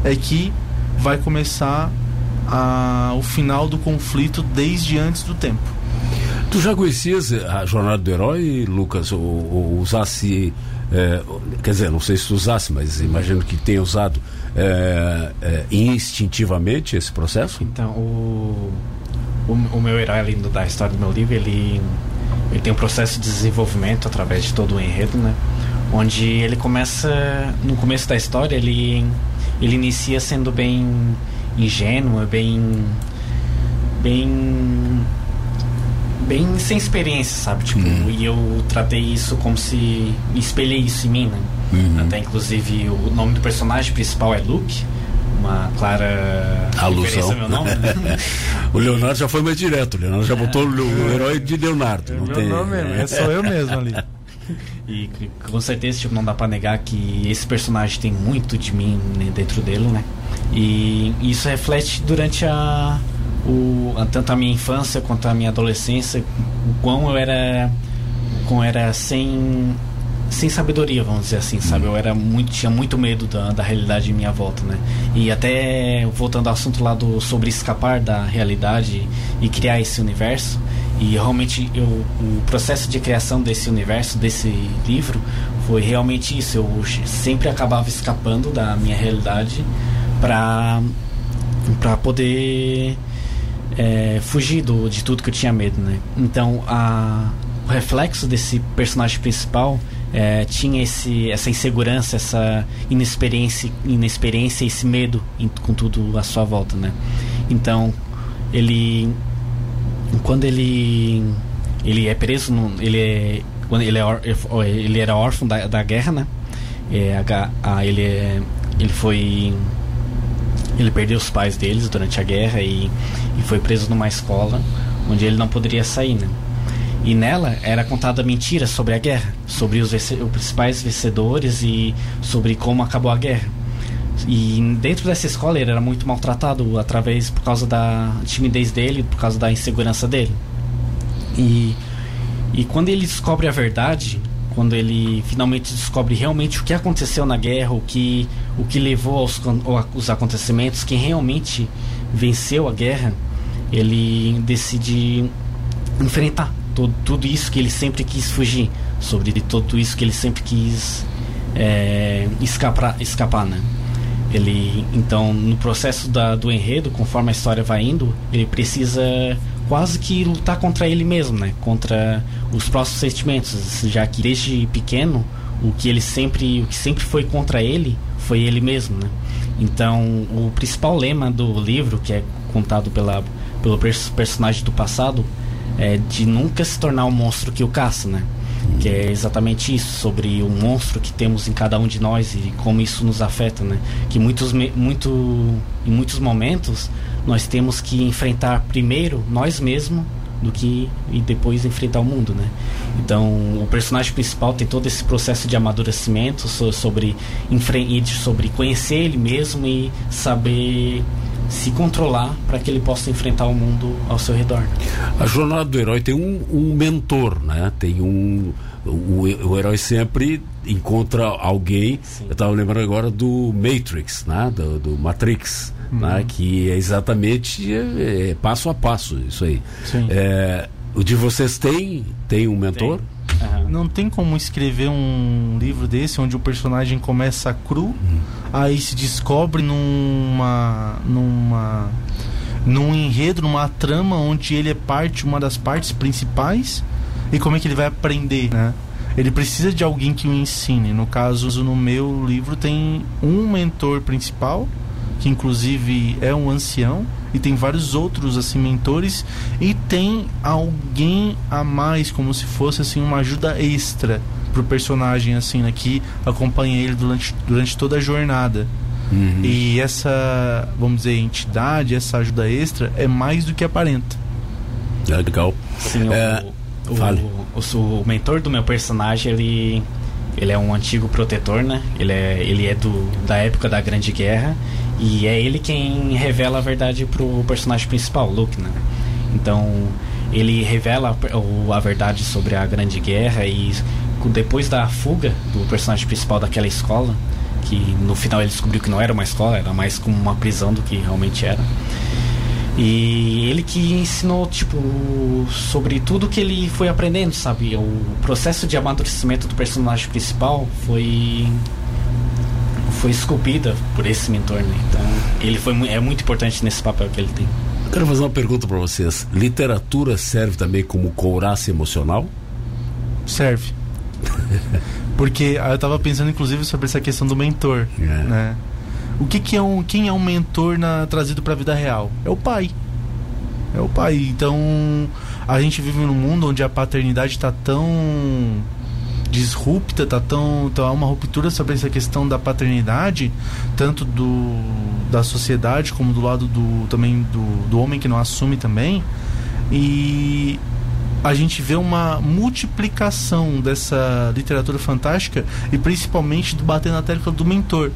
Speaker 2: é que vai começar a, o final do conflito desde antes do tempo.
Speaker 1: Tu já conhecias a jornada do herói, Lucas, ou, ou usasse, é, quer dizer, não sei se tu usasse, mas imagino que tenha usado é, é, instintivamente esse processo?
Speaker 3: Então, o, o, o, meu herói, além da história do meu livro, ele, ele tem um processo de desenvolvimento através de todo o enredo, né? Onde ele começa, no começo da história, ele ele inicia sendo bem ingênuo, bem bem bem sem experiência, sabe? Tipo, uhum. e eu tratei isso como se espelhei isso em mim, né? Uhum. Até inclusive o nome do personagem principal é Luke, uma clara
Speaker 1: alusão meu nome. Né? o Leonardo já foi mais direto, o Leonardo já é. botou o herói de Leonardo.
Speaker 2: É não tem... nome, é só eu mesmo ali.
Speaker 3: E com certeza tipo, não dá para negar que esse personagem tem muito de mim dentro dele, né? E isso reflete durante a, o, tanto a minha infância quanto a minha adolescência, o quão eu era, quão era sem sem sabedoria, vamos dizer assim, sabe? Eu era muito, tinha muito medo da, da realidade em minha volta, né? E até voltando ao assunto lá do sobre escapar da realidade e criar esse universo, E realmente eu, o processo de criação desse universo, desse livro, foi realmente isso. Eu sempre acabava escapando da minha realidade para para poder é, fugir do, de tudo que eu tinha medo, né? Então, a, o reflexo desse personagem principal é, tinha esse, essa insegurança, essa inexperiência, inexperiência esse medo em, com tudo à sua volta, né? Então, ele quando ele ele é preso, no, ele é quando ele é ele era órfão da, da guerra, né? É, a, a, ele é, ele foi ele perdeu os pais deles durante a guerra e, e foi preso numa escola onde ele não poderia sair, né? E nela era contada mentira sobre a guerra, sobre os, os principais vencedores e sobre como acabou a guerra. E dentro dessa escola ele era muito maltratado através por causa da timidez dele, por causa da insegurança dele. E e quando ele descobre a verdade, quando ele finalmente descobre realmente o que aconteceu na guerra, o que, o que levou aos, aos acontecimentos, quem realmente venceu a guerra, ele decide enfrentar todo, tudo isso que ele sempre quis fugir, sobre tudo isso que ele sempre quis é, escapar, escapar, né? Ele, então, no processo da, do enredo, conforme a história vai indo, ele precisa quase que lutar contra ele mesmo, né? Contra os próximos sentimentos, já que desde pequeno o que ele sempre, o que sempre foi contra ele foi ele mesmo, né? Então, o principal lema do livro, que é contado pela, pelo personagem do passado, é de nunca se tornar o monstro que o caça, né? Que é exatamente isso, sobre o monstro que temos em cada um de nós e como isso nos afeta, né? Que muitos, muito, em muitos momentos nós temos que enfrentar primeiro nós mesmos do que e depois enfrentar o mundo, né? Então, o personagem principal tem todo esse processo de amadurecimento sobre sobre conhecer ele mesmo e saber se controlar para que ele possa enfrentar o mundo ao seu redor.
Speaker 1: A jornada do herói tem um, um mentor, né? Tem um o, o herói sempre encontra alguém. Sim. Eu estava lembrando agora do Matrix, né? Do, do Matrix uhum. né? que é exatamente é, é, passo a passo isso aí. É, o de vocês tem, tem um mentor? Tem.
Speaker 2: Uhum. Não tem como escrever um livro desse onde o personagem começa cru, uhum. aí se descobre numa numa num enredo, numa trama onde ele é parte, uma das partes principais, e como é que ele vai aprender, né? Ele precisa de alguém que o ensine. No caso, no meu livro tem um mentor principal que inclusive é um ancião e tem vários outros assim mentores e tem alguém a mais como se fosse assim uma ajuda extra pro personagem assim né, que acompanha ele durante, durante toda a jornada. Uhum. e essa vamos dizer entidade essa ajuda extra é mais do que aparenta.
Speaker 1: É legal.
Speaker 3: Sim é, o, o, o, o mentor do meu personagem ele ele é um antigo protetor, né? Ele é, ele é do, da época da Grande Guerra e é ele quem revela a verdade pro personagem principal, Luke, né? Então, ele revela a, a verdade sobre a Grande Guerra e depois da fuga do personagem principal daquela escola, que no final ele descobriu que não era uma escola, era mais como uma prisão do que realmente era. E ele que ensinou, tipo, sobre tudo que ele foi aprendendo, sabe? O processo de amadurecimento do personagem principal foi foi esculpida por esse mentor, né? Então, ele foi, é muito importante nesse papel que ele tem.
Speaker 1: Eu quero fazer uma pergunta para vocês. Literatura serve também como couraça emocional?
Speaker 2: Serve. Porque ah, eu estava pensando, inclusive, sobre essa questão do mentor, é. né? O que, que é um, quem é um mentor na, trazido para a vida real? É o pai. É o pai. Então, a gente vive num mundo onde a paternidade está tão disrupta, tá tão, tá uma ruptura sobre essa questão da paternidade, tanto do da sociedade como do lado do também do, do homem que não assume também. E a gente vê uma multiplicação dessa literatura fantástica e principalmente do bater na tecla do mentor.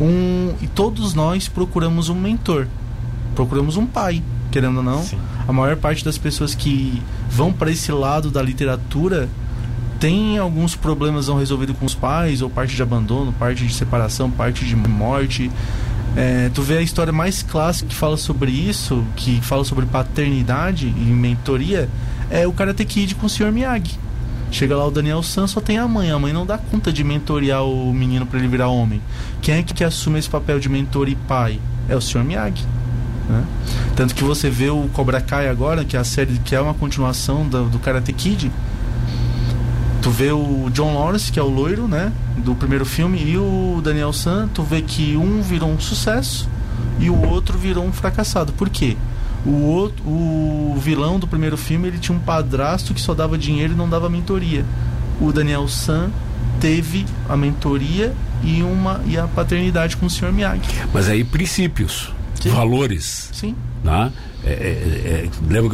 Speaker 2: Um, e todos nós procuramos um mentor, procuramos um pai, querendo ou não. Sim. A maior parte das pessoas que vão para esse lado da literatura tem alguns problemas não resolvidos com os pais, ou parte de abandono, parte de separação, parte de morte. É, tu vê a história mais clássica que fala sobre isso, que fala sobre paternidade e mentoria, é o Karate Kid com o Sr. Miyagi. Chega lá o Daniel San, só tem a mãe. A mãe não dá conta de mentorear o menino para ele virar homem. Quem é que, que assume esse papel de mentor e pai? É o Sr. Miyagi. Né? Tanto que você vê o Cobra Kai agora, que é a série que é uma continuação do, do Karate Kid. Tu vê o John Lawrence, que é o loiro, né? Do primeiro filme, e o Daniel San, tu vê que um virou um sucesso e o outro virou um fracassado. Por quê? O, outro, o vilão do primeiro filme ele tinha um padrasto que só dava dinheiro e não dava mentoria. O Daniel San teve a mentoria e uma e a paternidade com o Sr. Miyagi.
Speaker 1: Mas aí princípios, Sim. valores.
Speaker 2: Sim.
Speaker 1: Né? É, é, é,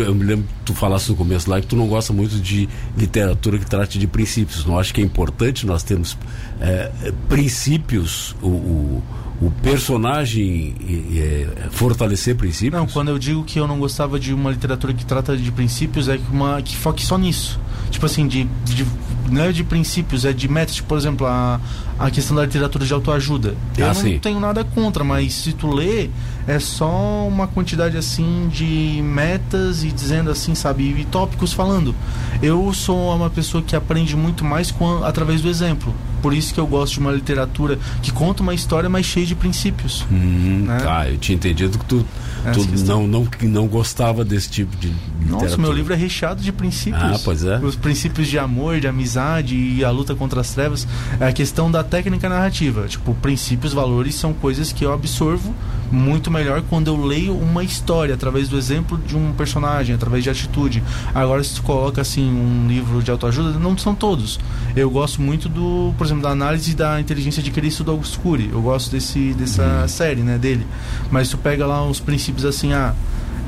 Speaker 1: eu me lembro que tu falasse no começo lá que tu não gosta muito de literatura que trate de princípios. Não acho que é importante nós termos é, princípios, o, o o personagem é, fortalecer princípios?
Speaker 2: Não, quando eu digo que eu não gostava de uma literatura que trata de princípios, é que, uma, que foque só nisso. Tipo assim, de, de não é de princípios, é de metas. Tipo, por exemplo, a, a questão da literatura de autoajuda. Eu ah, não sim. tenho nada contra, mas se tu lê, é só uma quantidade assim de metas e dizendo assim, sabe, e tópicos falando. Eu sou uma pessoa que aprende muito mais com, através do exemplo. Por isso que eu gosto de uma literatura que conta uma história mais cheia de princípios.
Speaker 1: Hum, né? Tá, eu tinha entendido que tu, tu não, não, não gostava desse tipo de literatura.
Speaker 2: Nossa, meu livro é recheado de princípios.
Speaker 1: Ah, pois é.
Speaker 2: Os princípios de amor, de amizade e a luta contra as trevas. É a questão da técnica narrativa. Tipo, princípios, valores são coisas que eu absorvo muito melhor quando eu leio uma história através do exemplo de um personagem, através de atitude. Agora, se tu coloca assim um livro de autoajuda, não são todos. Eu gosto muito do, por exemplo, da análise da inteligência de Cristo do Augusto Cury. Eu gosto desse dessa uhum. série, né, dele. Mas tu pega lá os princípios assim, ah,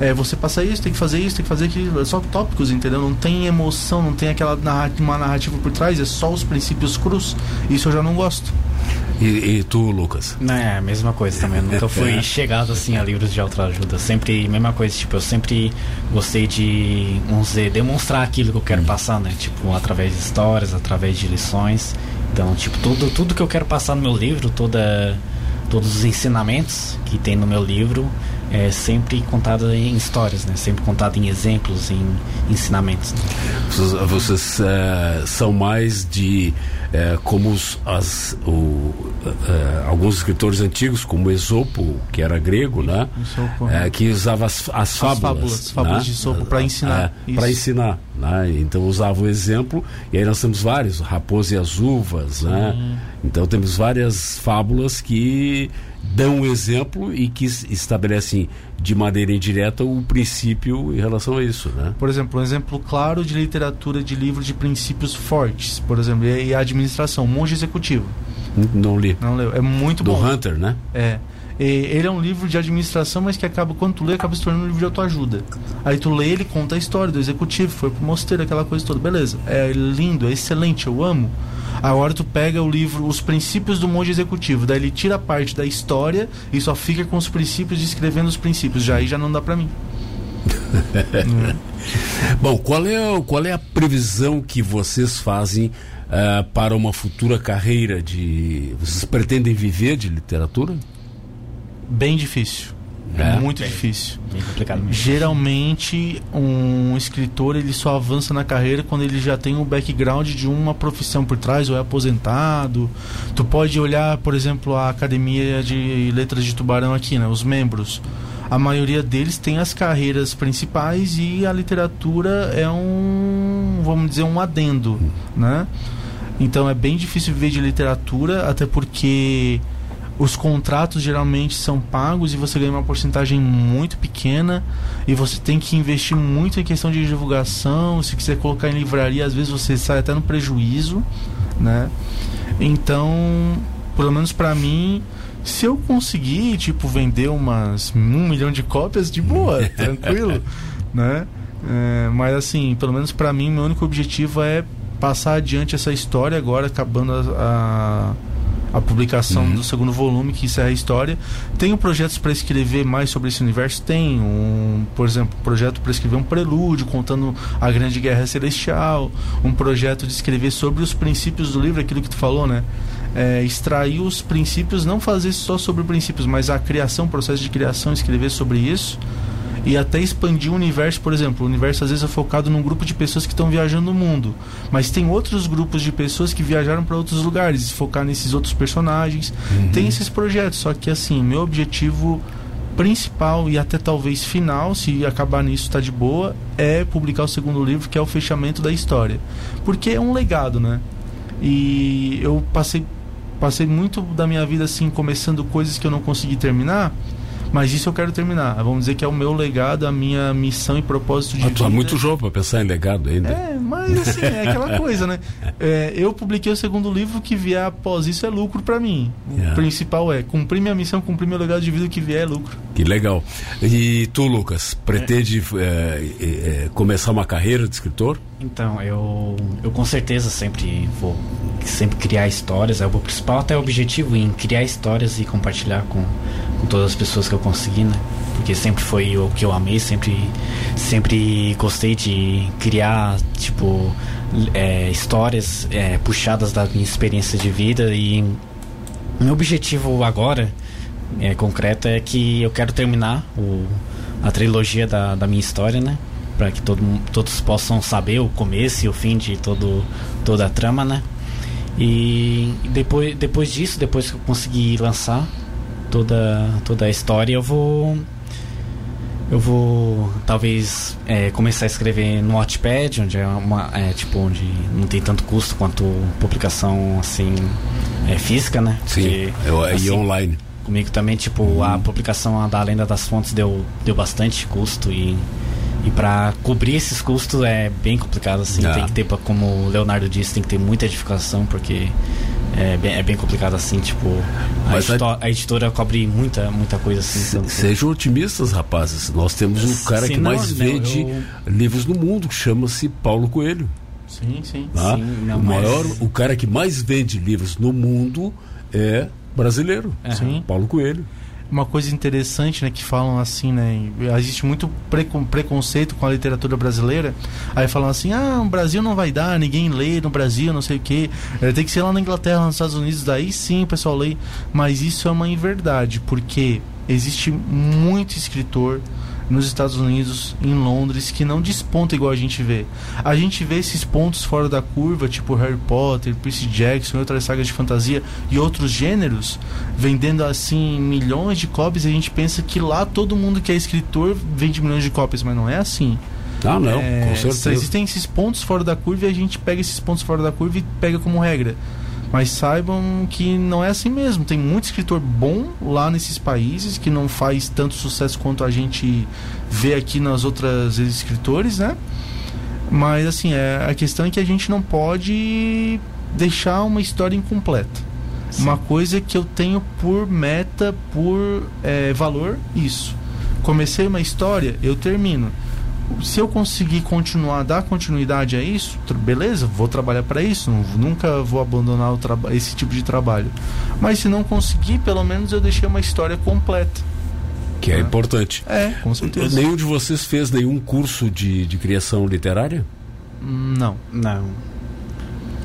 Speaker 2: é, você passa isso, tem que fazer isso, tem que fazer aquilo. É só tópicos, entendeu? Não tem emoção, não tem aquela narrativa, uma narrativa por trás, é só os princípios crus. Isso eu já não gosto.
Speaker 1: E, e, tu, Lucas?
Speaker 3: É, a mesma coisa também. Eu nunca fui chegado assim a livros de autoajuda. Sempre, mesma coisa, tipo, eu sempre gostei de, vamos dizer, demonstrar aquilo que eu quero hum. passar, né? Tipo, através de histórias, através de lições. Então, tipo, tudo, tudo que eu quero passar no meu livro, toda, todos os ensinamentos que tem no meu livro, é sempre contado em histórias, né? Sempre contado em exemplos, em ensinamentos. Né?
Speaker 1: Vocês, vocês é, são mais de é, como os, as, o, é, alguns escritores antigos, como Esopo, que era grego, né? Esopo, é, que usava as, as fábulas, as
Speaker 2: fábulas, fábulas né? de Esopo para ensinar.
Speaker 1: É, para ensinar, né? Então usava o exemplo e aí nós temos vários, Raposa e as Uvas, né? Então temos várias fábulas que dão um exemplo e que estabelecem de maneira indireta o princípio em relação a isso, né?
Speaker 2: Por exemplo, um exemplo claro de literatura de livro de princípios fortes, por exemplo, é a administração, Monge Executivo.
Speaker 1: Não li.
Speaker 2: Não leu. É muito
Speaker 1: Do
Speaker 2: bom.
Speaker 1: Do Hunter, né?
Speaker 2: É. E ele é um livro de administração, mas que acaba, quando tu lê, acaba se tornando um livro de autoajuda. Aí tu lê, ele conta a história do executivo, foi pro mosteiro, aquela coisa toda. Beleza. É lindo, é excelente, eu amo. Agora tu pega o livro Os Princípios do Monge Executivo, daí ele tira parte da história e só fica com os princípios descrevendo os princípios. Já aí já não dá para mim.
Speaker 1: Bom, qual é, qual é a previsão que vocês fazem uh, para uma futura carreira de. Vocês pretendem viver de literatura?
Speaker 2: Bem difícil. É, muito bem, difícil.
Speaker 3: Bem complicado mesmo.
Speaker 2: Geralmente, um escritor ele só avança na carreira quando ele já tem o background de uma profissão por trás ou é aposentado. Tu pode olhar, por exemplo, a Academia de Letras de Tubarão aqui, né? Os membros. A maioria deles tem as carreiras principais e a literatura é um, vamos dizer, um adendo, né? Então é bem difícil viver de literatura, até porque os contratos geralmente são pagos e você ganha uma porcentagem muito pequena e você tem que investir muito em questão de divulgação. Se quiser colocar em livraria, às vezes você sai até no prejuízo, né? Então, pelo menos para mim, se eu conseguir, tipo, vender umas um milhão de cópias, de boa, tranquilo, né? É, mas assim, pelo menos para mim, meu único objetivo é passar adiante essa história agora, acabando a, a a publicação uhum. do segundo volume, que encerra a história. Tenho projetos para escrever mais sobre esse universo? Tem, um, por exemplo, um projeto para escrever um prelúdio contando a Grande Guerra Celestial, um projeto de escrever sobre os princípios do livro, aquilo que tu falou, né? É, extrair os princípios, não fazer só sobre princípios, mas a criação, o processo de criação, escrever sobre isso e até expandir o universo, por exemplo, o universo às vezes é focado num grupo de pessoas que estão viajando no mundo, mas tem outros grupos de pessoas que viajaram para outros lugares, focar nesses outros personagens. Uhum. Tem esses projetos, só que assim, meu objetivo principal e até talvez final, se acabar nisso tá de boa, é publicar o segundo livro, que é o fechamento da história. Porque é um legado, né? E eu passei passei muito da minha vida assim começando coisas que eu não consegui terminar mas isso eu quero terminar. Vamos dizer que é o meu legado, a minha missão e propósito de ah, vida. Tu
Speaker 1: é muito jovem para pensar em legado ainda.
Speaker 2: É, mas assim, é aquela coisa, né? É, eu publiquei o segundo livro, que vier após isso é lucro para mim. O yeah. principal é cumprir minha missão, cumprir meu legado de vida, o que vier é lucro.
Speaker 1: Que legal. E tu, Lucas, pretende é. é, é começar uma carreira de escritor?
Speaker 3: Então, eu, eu com certeza sempre vou sempre criar histórias. É o principal até objetivo em criar histórias e compartilhar com, com todas as pessoas que eu consegui, né? Porque sempre foi o que eu amei, sempre, sempre gostei de criar, tipo, é, histórias é, puxadas da minha experiência de vida e meu objetivo agora, é, concreto, é que eu quero terminar o, a trilogia da, da minha história, né? Para que todo, todos possam saber o começo e o fim de todo, toda a trama, né? E depois, depois disso, depois que eu conseguir lançar toda, toda a história, eu vou eu vou talvez é, começar a escrever no Wattpad, onde é uma é, tipo onde não tem tanto custo quanto publicação assim é, física, né?
Speaker 1: Sim. Porque, eu, assim, e online.
Speaker 3: Comigo também, tipo, uhum. a publicação da Lenda das Fontes deu, deu bastante custo e e para cobrir esses custos é bem complicado, assim. Ah. Tem que ter, como o Leonardo disse, tem que ter muita edificação, porque é bem, é bem complicado, assim. Tipo, a, editor, a, editora cobre muita, muita coisa, assim. Se,
Speaker 1: então, sejam otimistas, rapazes. Nós temos um cara que não, mais não, vende eu... livros no mundo, que chama-se Paulo Coelho.
Speaker 2: Sim, sim.
Speaker 1: Tá? sim não, o, maior, mas... o cara que mais vende livros no mundo é brasileiro. Uhum. Paulo Coelho
Speaker 2: uma coisa interessante, né, que falam assim, né, existe muito preconceito com a literatura brasileira. Aí falam assim: "Ah, o Brasil não vai dar, ninguém lê no Brasil, não sei o quê. É, tem que ser lá na Inglaterra, nos Estados Unidos, daí sim o pessoal lê". Mas isso é uma inverdade, porque existe muito escritor nos Estados Unidos, em Londres, que não desponta igual a gente vê. A gente vê esses pontos fora da curva, tipo Harry Potter, Percy Jackson, outras sagas de fantasia e outros gêneros, vendendo assim milhões de cópias. E a gente pensa que lá todo mundo que é escritor vende milhões de cópias, mas não é assim.
Speaker 1: Ah, não, é, com certeza.
Speaker 2: Existem esses pontos fora da curva e a gente pega esses pontos fora da curva e pega como regra. Mas saibam que não é assim mesmo. Tem muito escritor bom lá nesses países que não faz tanto sucesso quanto a gente vê aqui nas outras escritores, né? Mas assim, é, a questão é que a gente não pode deixar uma história incompleta. Sim. Uma coisa que eu tenho por meta, por é, valor, isso. Comecei uma história, eu termino se eu conseguir continuar, dar continuidade a isso, beleza, vou trabalhar para isso, nunca vou abandonar esse tipo de trabalho. Mas se não conseguir, pelo menos eu deixei uma história completa.
Speaker 1: Que é, é importante.
Speaker 2: É, com certeza.
Speaker 1: Nenhum de vocês fez nenhum curso de, de criação literária?
Speaker 2: Não.
Speaker 3: Não.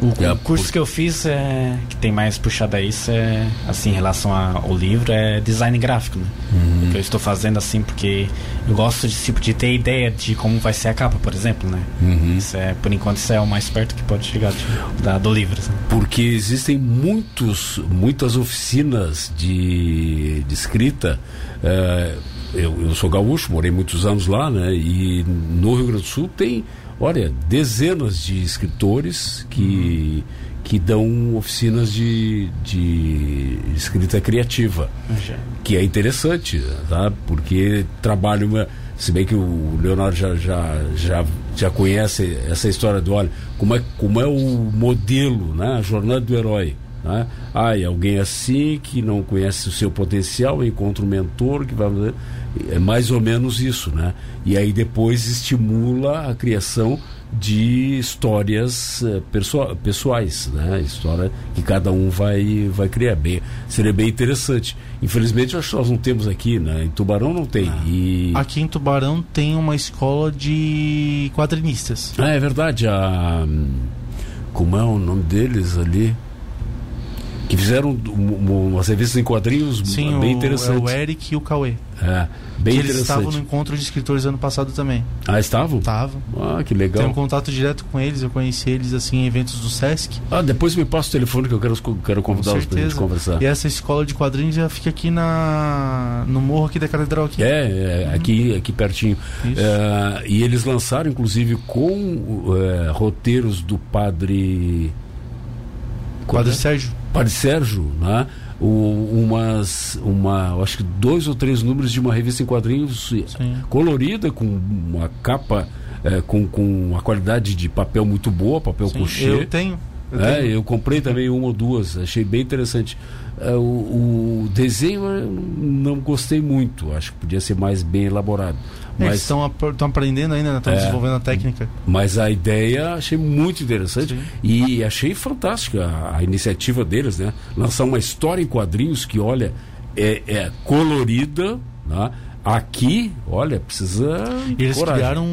Speaker 3: O, é, curso por... que eu fiz, é, que tem mais puxado a isso, é, assim, em relação ao livro, é design gráfico, né? Uhum. O que eu estou fazendo, assim, porque eu gosto de, tipo, de ter ideia de como vai ser a capa, por exemplo, né? Uhum. Isso é, por enquanto, isso é o mais perto que pode chegar de, da, do livro. Assim.
Speaker 1: Porque existem muitos, muitas oficinas de, de escrita. É, eu, eu sou gaúcho, morei muitos anos lá, né? E no Rio Grande do Sul tem olha, dezenas de escritores que, que dão oficinas de, de escrita criativa, que é interessante, tá? porque trabalham, se bem que o Leonardo já, já, já, já conhece essa história do, olha, como é, como é o modelo, né? a jornada do herói. Né? Ah, e alguém assim que não conhece o seu potencial, encontra um mentor que vai é mais ou menos isso, né? E aí depois estimula a criação de histórias uh, pessoais, né? História que cada um vai vai criar bem. Seria bem interessante. Infelizmente, acho que nós não temos aqui, né? Em Tubarão não tem. Ah. E...
Speaker 2: Aqui em Tubarão tem uma escola de quadrinistas.
Speaker 1: Ah, é verdade. A... Como é o nome deles ali? Que fizeram um, um, umas revistas em quadrinhos
Speaker 2: Sim,
Speaker 1: bem
Speaker 2: o,
Speaker 1: interessantes.
Speaker 2: É o Eric e o Cauê.
Speaker 1: É, bem
Speaker 2: que eles estavam no encontro de escritores ano passado também.
Speaker 1: Ah, estavam?
Speaker 2: Estavam.
Speaker 1: Ah, que legal.
Speaker 2: Tenho um contato direto com eles, eu conheci eles assim em eventos do Sesc.
Speaker 1: Ah, depois me passa o telefone que eu quero, quero convidá-los pra gente conversar.
Speaker 2: E essa escola de quadrinhos já fica aqui na no morro aqui da Catedral aqui.
Speaker 1: É, é, aqui, aqui pertinho. É, e eles lançaram, inclusive, com é, roteiros do padre.
Speaker 2: Padre
Speaker 1: é?
Speaker 2: Sérgio.
Speaker 1: Padre Sérgio, né? O, umas, uma, acho que dois ou três números de uma revista em quadrinhos
Speaker 2: Sim.
Speaker 1: colorida, com uma capa é, com, com uma qualidade de papel muito boa, papel
Speaker 2: Sim,
Speaker 1: couchê.
Speaker 2: Eu tenho. Eu
Speaker 1: É, eu comprei também uma ou duas, achei bem interessante. É, o, o desenho eu não gostei muito, acho que podia ser mais bem elaborado. Mas,
Speaker 2: estão ap- estão aprendendo ainda, estão
Speaker 1: É.
Speaker 2: desenvolvendo a técnica.
Speaker 1: mas a ideia achei muito interessante
Speaker 2: Sim.
Speaker 1: e achei fantástica a, a iniciativa deles, né? Lançar uma história em quadrinhos que, olha, é, é colorida, né? Aqui, olha, precisa.
Speaker 2: E eles
Speaker 1: coragem.
Speaker 2: criaram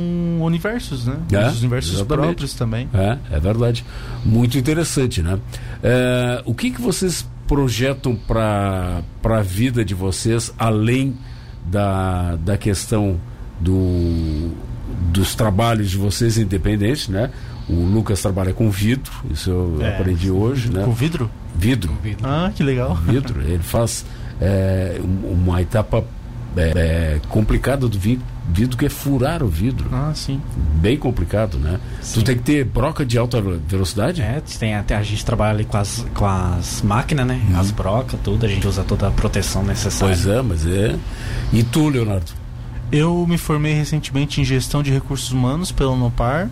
Speaker 2: universos, né?
Speaker 1: É,
Speaker 2: Os universos
Speaker 1: exatamente.
Speaker 2: próprios também.
Speaker 1: É, é verdade. Muito interessante, né? É, o que, que vocês projetam para a vida de vocês, além da, da questão do, dos trabalhos de vocês independentes, né? O Lucas trabalha com vidro, isso eu
Speaker 3: É,
Speaker 1: aprendi hoje, né?
Speaker 2: Com vidro?
Speaker 1: Vidro,
Speaker 2: Ah, que legal.
Speaker 1: vidro. Ele faz é, um- uma etapa é, é, complicada do vidro, vidro, que é furar o vidro.
Speaker 2: Ah, sim.
Speaker 1: Bem complicado, né?
Speaker 3: Sim.
Speaker 1: Tu tem que ter broca de alta velocidade?
Speaker 3: É, tem até a gente trabalha ali com as, com as máquinas, né? As brocas, tudo, a gente usa toda a proteção necessária.
Speaker 1: Pois é, mas é. E tu, Leonardo?
Speaker 2: Eu me formei recentemente em gestão de recursos humanos pela Unopar.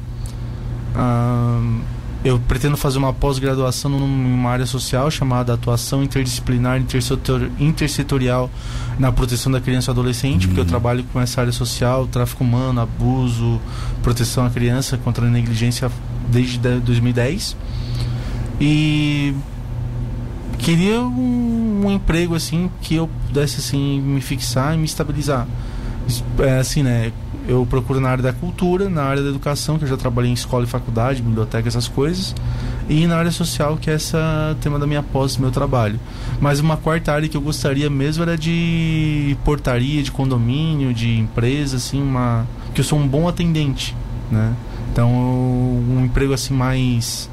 Speaker 2: Ahn, eu pretendo fazer uma pós-graduação numa área social chamada Atuação Interdisciplinar Intersetor- Intersetorial na Proteção da Criança e Adolescente, porque eu trabalho com essa área social, tráfico humano, abuso, proteção à criança contra a negligência desde de- 2010. E queria um, um emprego assim que eu pudesse assim me fixar e me estabilizar. É assim, né? Eu procuro na área da cultura, na área da educação, que eu já trabalhei em escola e faculdade, biblioteca, essas coisas, e na área social, que é esse tema da minha pós, do meu trabalho. Mas uma quarta área que eu gostaria mesmo era de portaria, de condomínio, de empresa, assim, uma que eu sou um bom atendente, né? Então, um emprego assim mais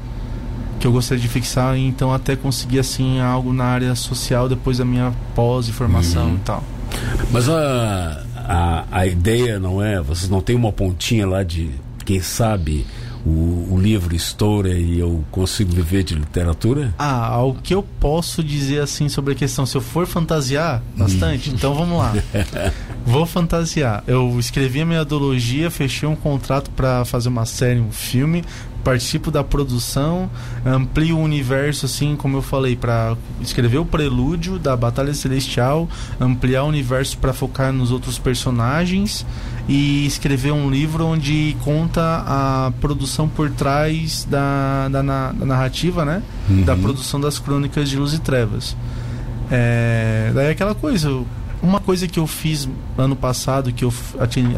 Speaker 2: que eu gostaria de fixar então até conseguir assim algo na área social depois da minha pós e formação
Speaker 1: Uhum.
Speaker 2: e tal.
Speaker 1: Mas a, a, a ideia não é, vocês não tem uma pontinha lá de, quem sabe, o, o livro estoura e eu consigo viver de literatura?
Speaker 2: Ah, o que eu posso dizer assim sobre a questão, se eu for fantasiar bastante, então vamos lá. Vou fantasiar. Eu escrevi a minha ideologia, fechei um contrato para fazer uma série, um filme, participo da produção, amplio o universo, assim como eu falei, para escrever o prelúdio da Batalha Celestial, ampliar o universo para focar nos outros personagens e escrever um livro onde conta a produção por trás da, da, na- da narrativa, né? Da produção das crônicas de Luz e Trevas. É, daí aquela coisa, uma coisa que eu fiz ano passado, que eu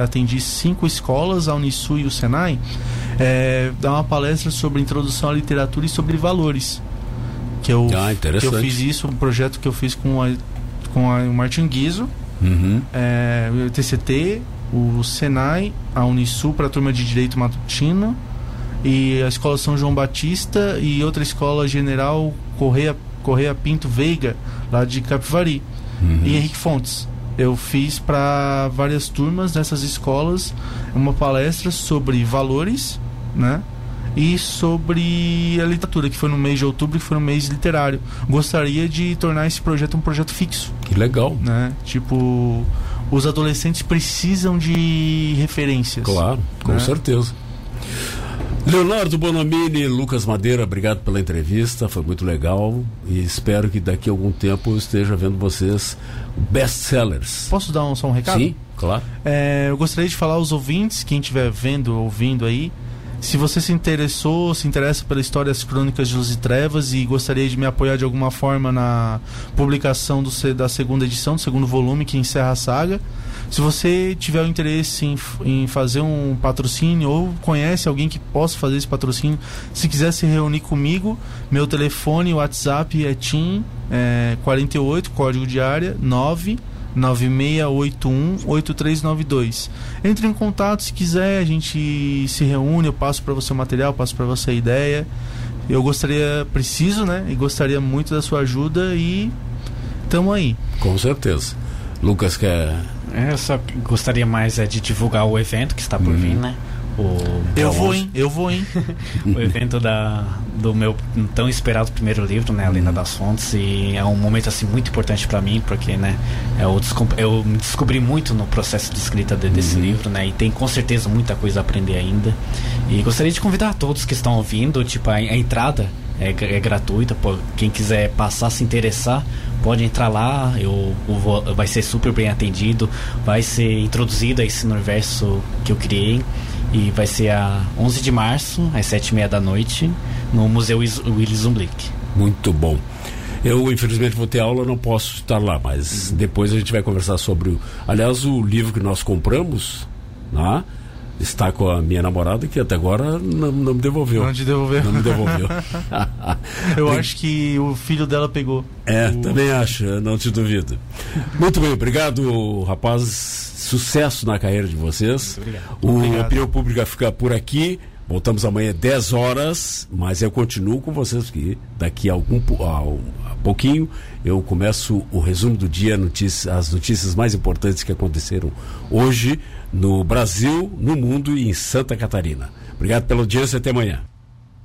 Speaker 2: atendi cinco escolas, a Unisul e o Senai, é dar uma palestra sobre introdução à literatura e sobre valores. Que eu,
Speaker 1: Ah,
Speaker 2: que eu fiz isso, um projeto que eu fiz com, a, com a, o Martin Guizo,
Speaker 1: Uhum.
Speaker 2: é, o TCT, o Senai, a Unisul para a turma de Direito Matutino e a Escola São João Batista e outra escola General Correia, Correia Pinto Veiga, lá de Capivari,
Speaker 1: Uhum.
Speaker 2: e Henrique Fontes. Eu fiz para várias turmas nessas escolas uma palestra sobre valores, né? E sobre a literatura, que foi no mês de outubro, que foi no mês literário. Gostaria de tornar esse projeto um projeto fixo
Speaker 1: Que legal.
Speaker 2: né? Tipo, os adolescentes precisam de referências.
Speaker 1: Claro, com
Speaker 2: Né?
Speaker 1: certeza. Leonardo Bonamini, Lucas Madeira, obrigado pela entrevista, foi muito legal e espero que daqui a algum tempo eu esteja vendo vocês best-sellers.
Speaker 2: Posso dar um, só um recado?
Speaker 1: Sim, claro.
Speaker 2: É, eu gostaria de falar aos ouvintes, quem estiver vendo, ouvindo aí, se você se interessou, se interessa pela história das Crônicas de Luz e Trevas e gostaria de me apoiar de alguma forma na publicação do, da segunda edição, do segundo volume que encerra a saga, Se você tiver o interesse em, em fazer um patrocínio ou conhece alguém que possa fazer esse patrocínio, se quiser se reunir comigo, meu telefone, WhatsApp é TIM é, 48, código de área 9 9681-8392. Entre em contato se quiser, a gente se reúne, eu passo para você o material, passo para você a ideia. Eu gostaria, preciso, né? E gostaria muito da sua ajuda e estamos aí.
Speaker 1: Com certeza. Lucas quer.
Speaker 3: É, eu só gostaria mais é, de divulgar o evento que está por uhum. vir, né?
Speaker 2: O, eu vou, hein? Eu vou, hein?
Speaker 3: o evento da, do meu tão esperado primeiro livro, né? A Lenda uhum. das Fontes. E é um momento, assim, muito importante para mim, porque, né? Eu, eu me descobri muito no processo de escrita de, desse uhum. livro, né? E tem com certeza muita coisa a aprender ainda. E gostaria de convidar a todos que estão ouvindo, tipo, a, a entrada é, é gratuita, pô, quem quiser passar, se interessar, pode entrar lá, eu, eu vou, vai ser super bem atendido, vai ser introduzido a esse universo que eu criei. E vai ser a 11 de março, às 7h30 da noite, no Museu Willis Zumblick.
Speaker 1: Muito bom. Eu, infelizmente, vou ter aula, não posso estar lá, mas uhum. depois a gente vai conversar sobre o. Aliás, o livro que nós compramos, né? Está com a minha namorada que até agora não, não me devolveu.
Speaker 2: Não te devolveu.
Speaker 1: Não me devolveu.
Speaker 2: Eu bem, acho que o filho dela pegou.
Speaker 1: É,
Speaker 2: o...
Speaker 1: também acho, não te duvido. Muito bem, obrigado, rapazes. Sucesso na carreira de vocês. O obrigado. Opinião Pública fica por aqui. Voltamos amanhã 10 horas, mas eu continuo com vocês aqui. Daqui a algum a, a pouquinho eu começo o resumo do dia, notícia, as notícias mais importantes que aconteceram hoje no Brasil, no mundo e em Santa Catarina. Obrigado pela audiência, até amanhã.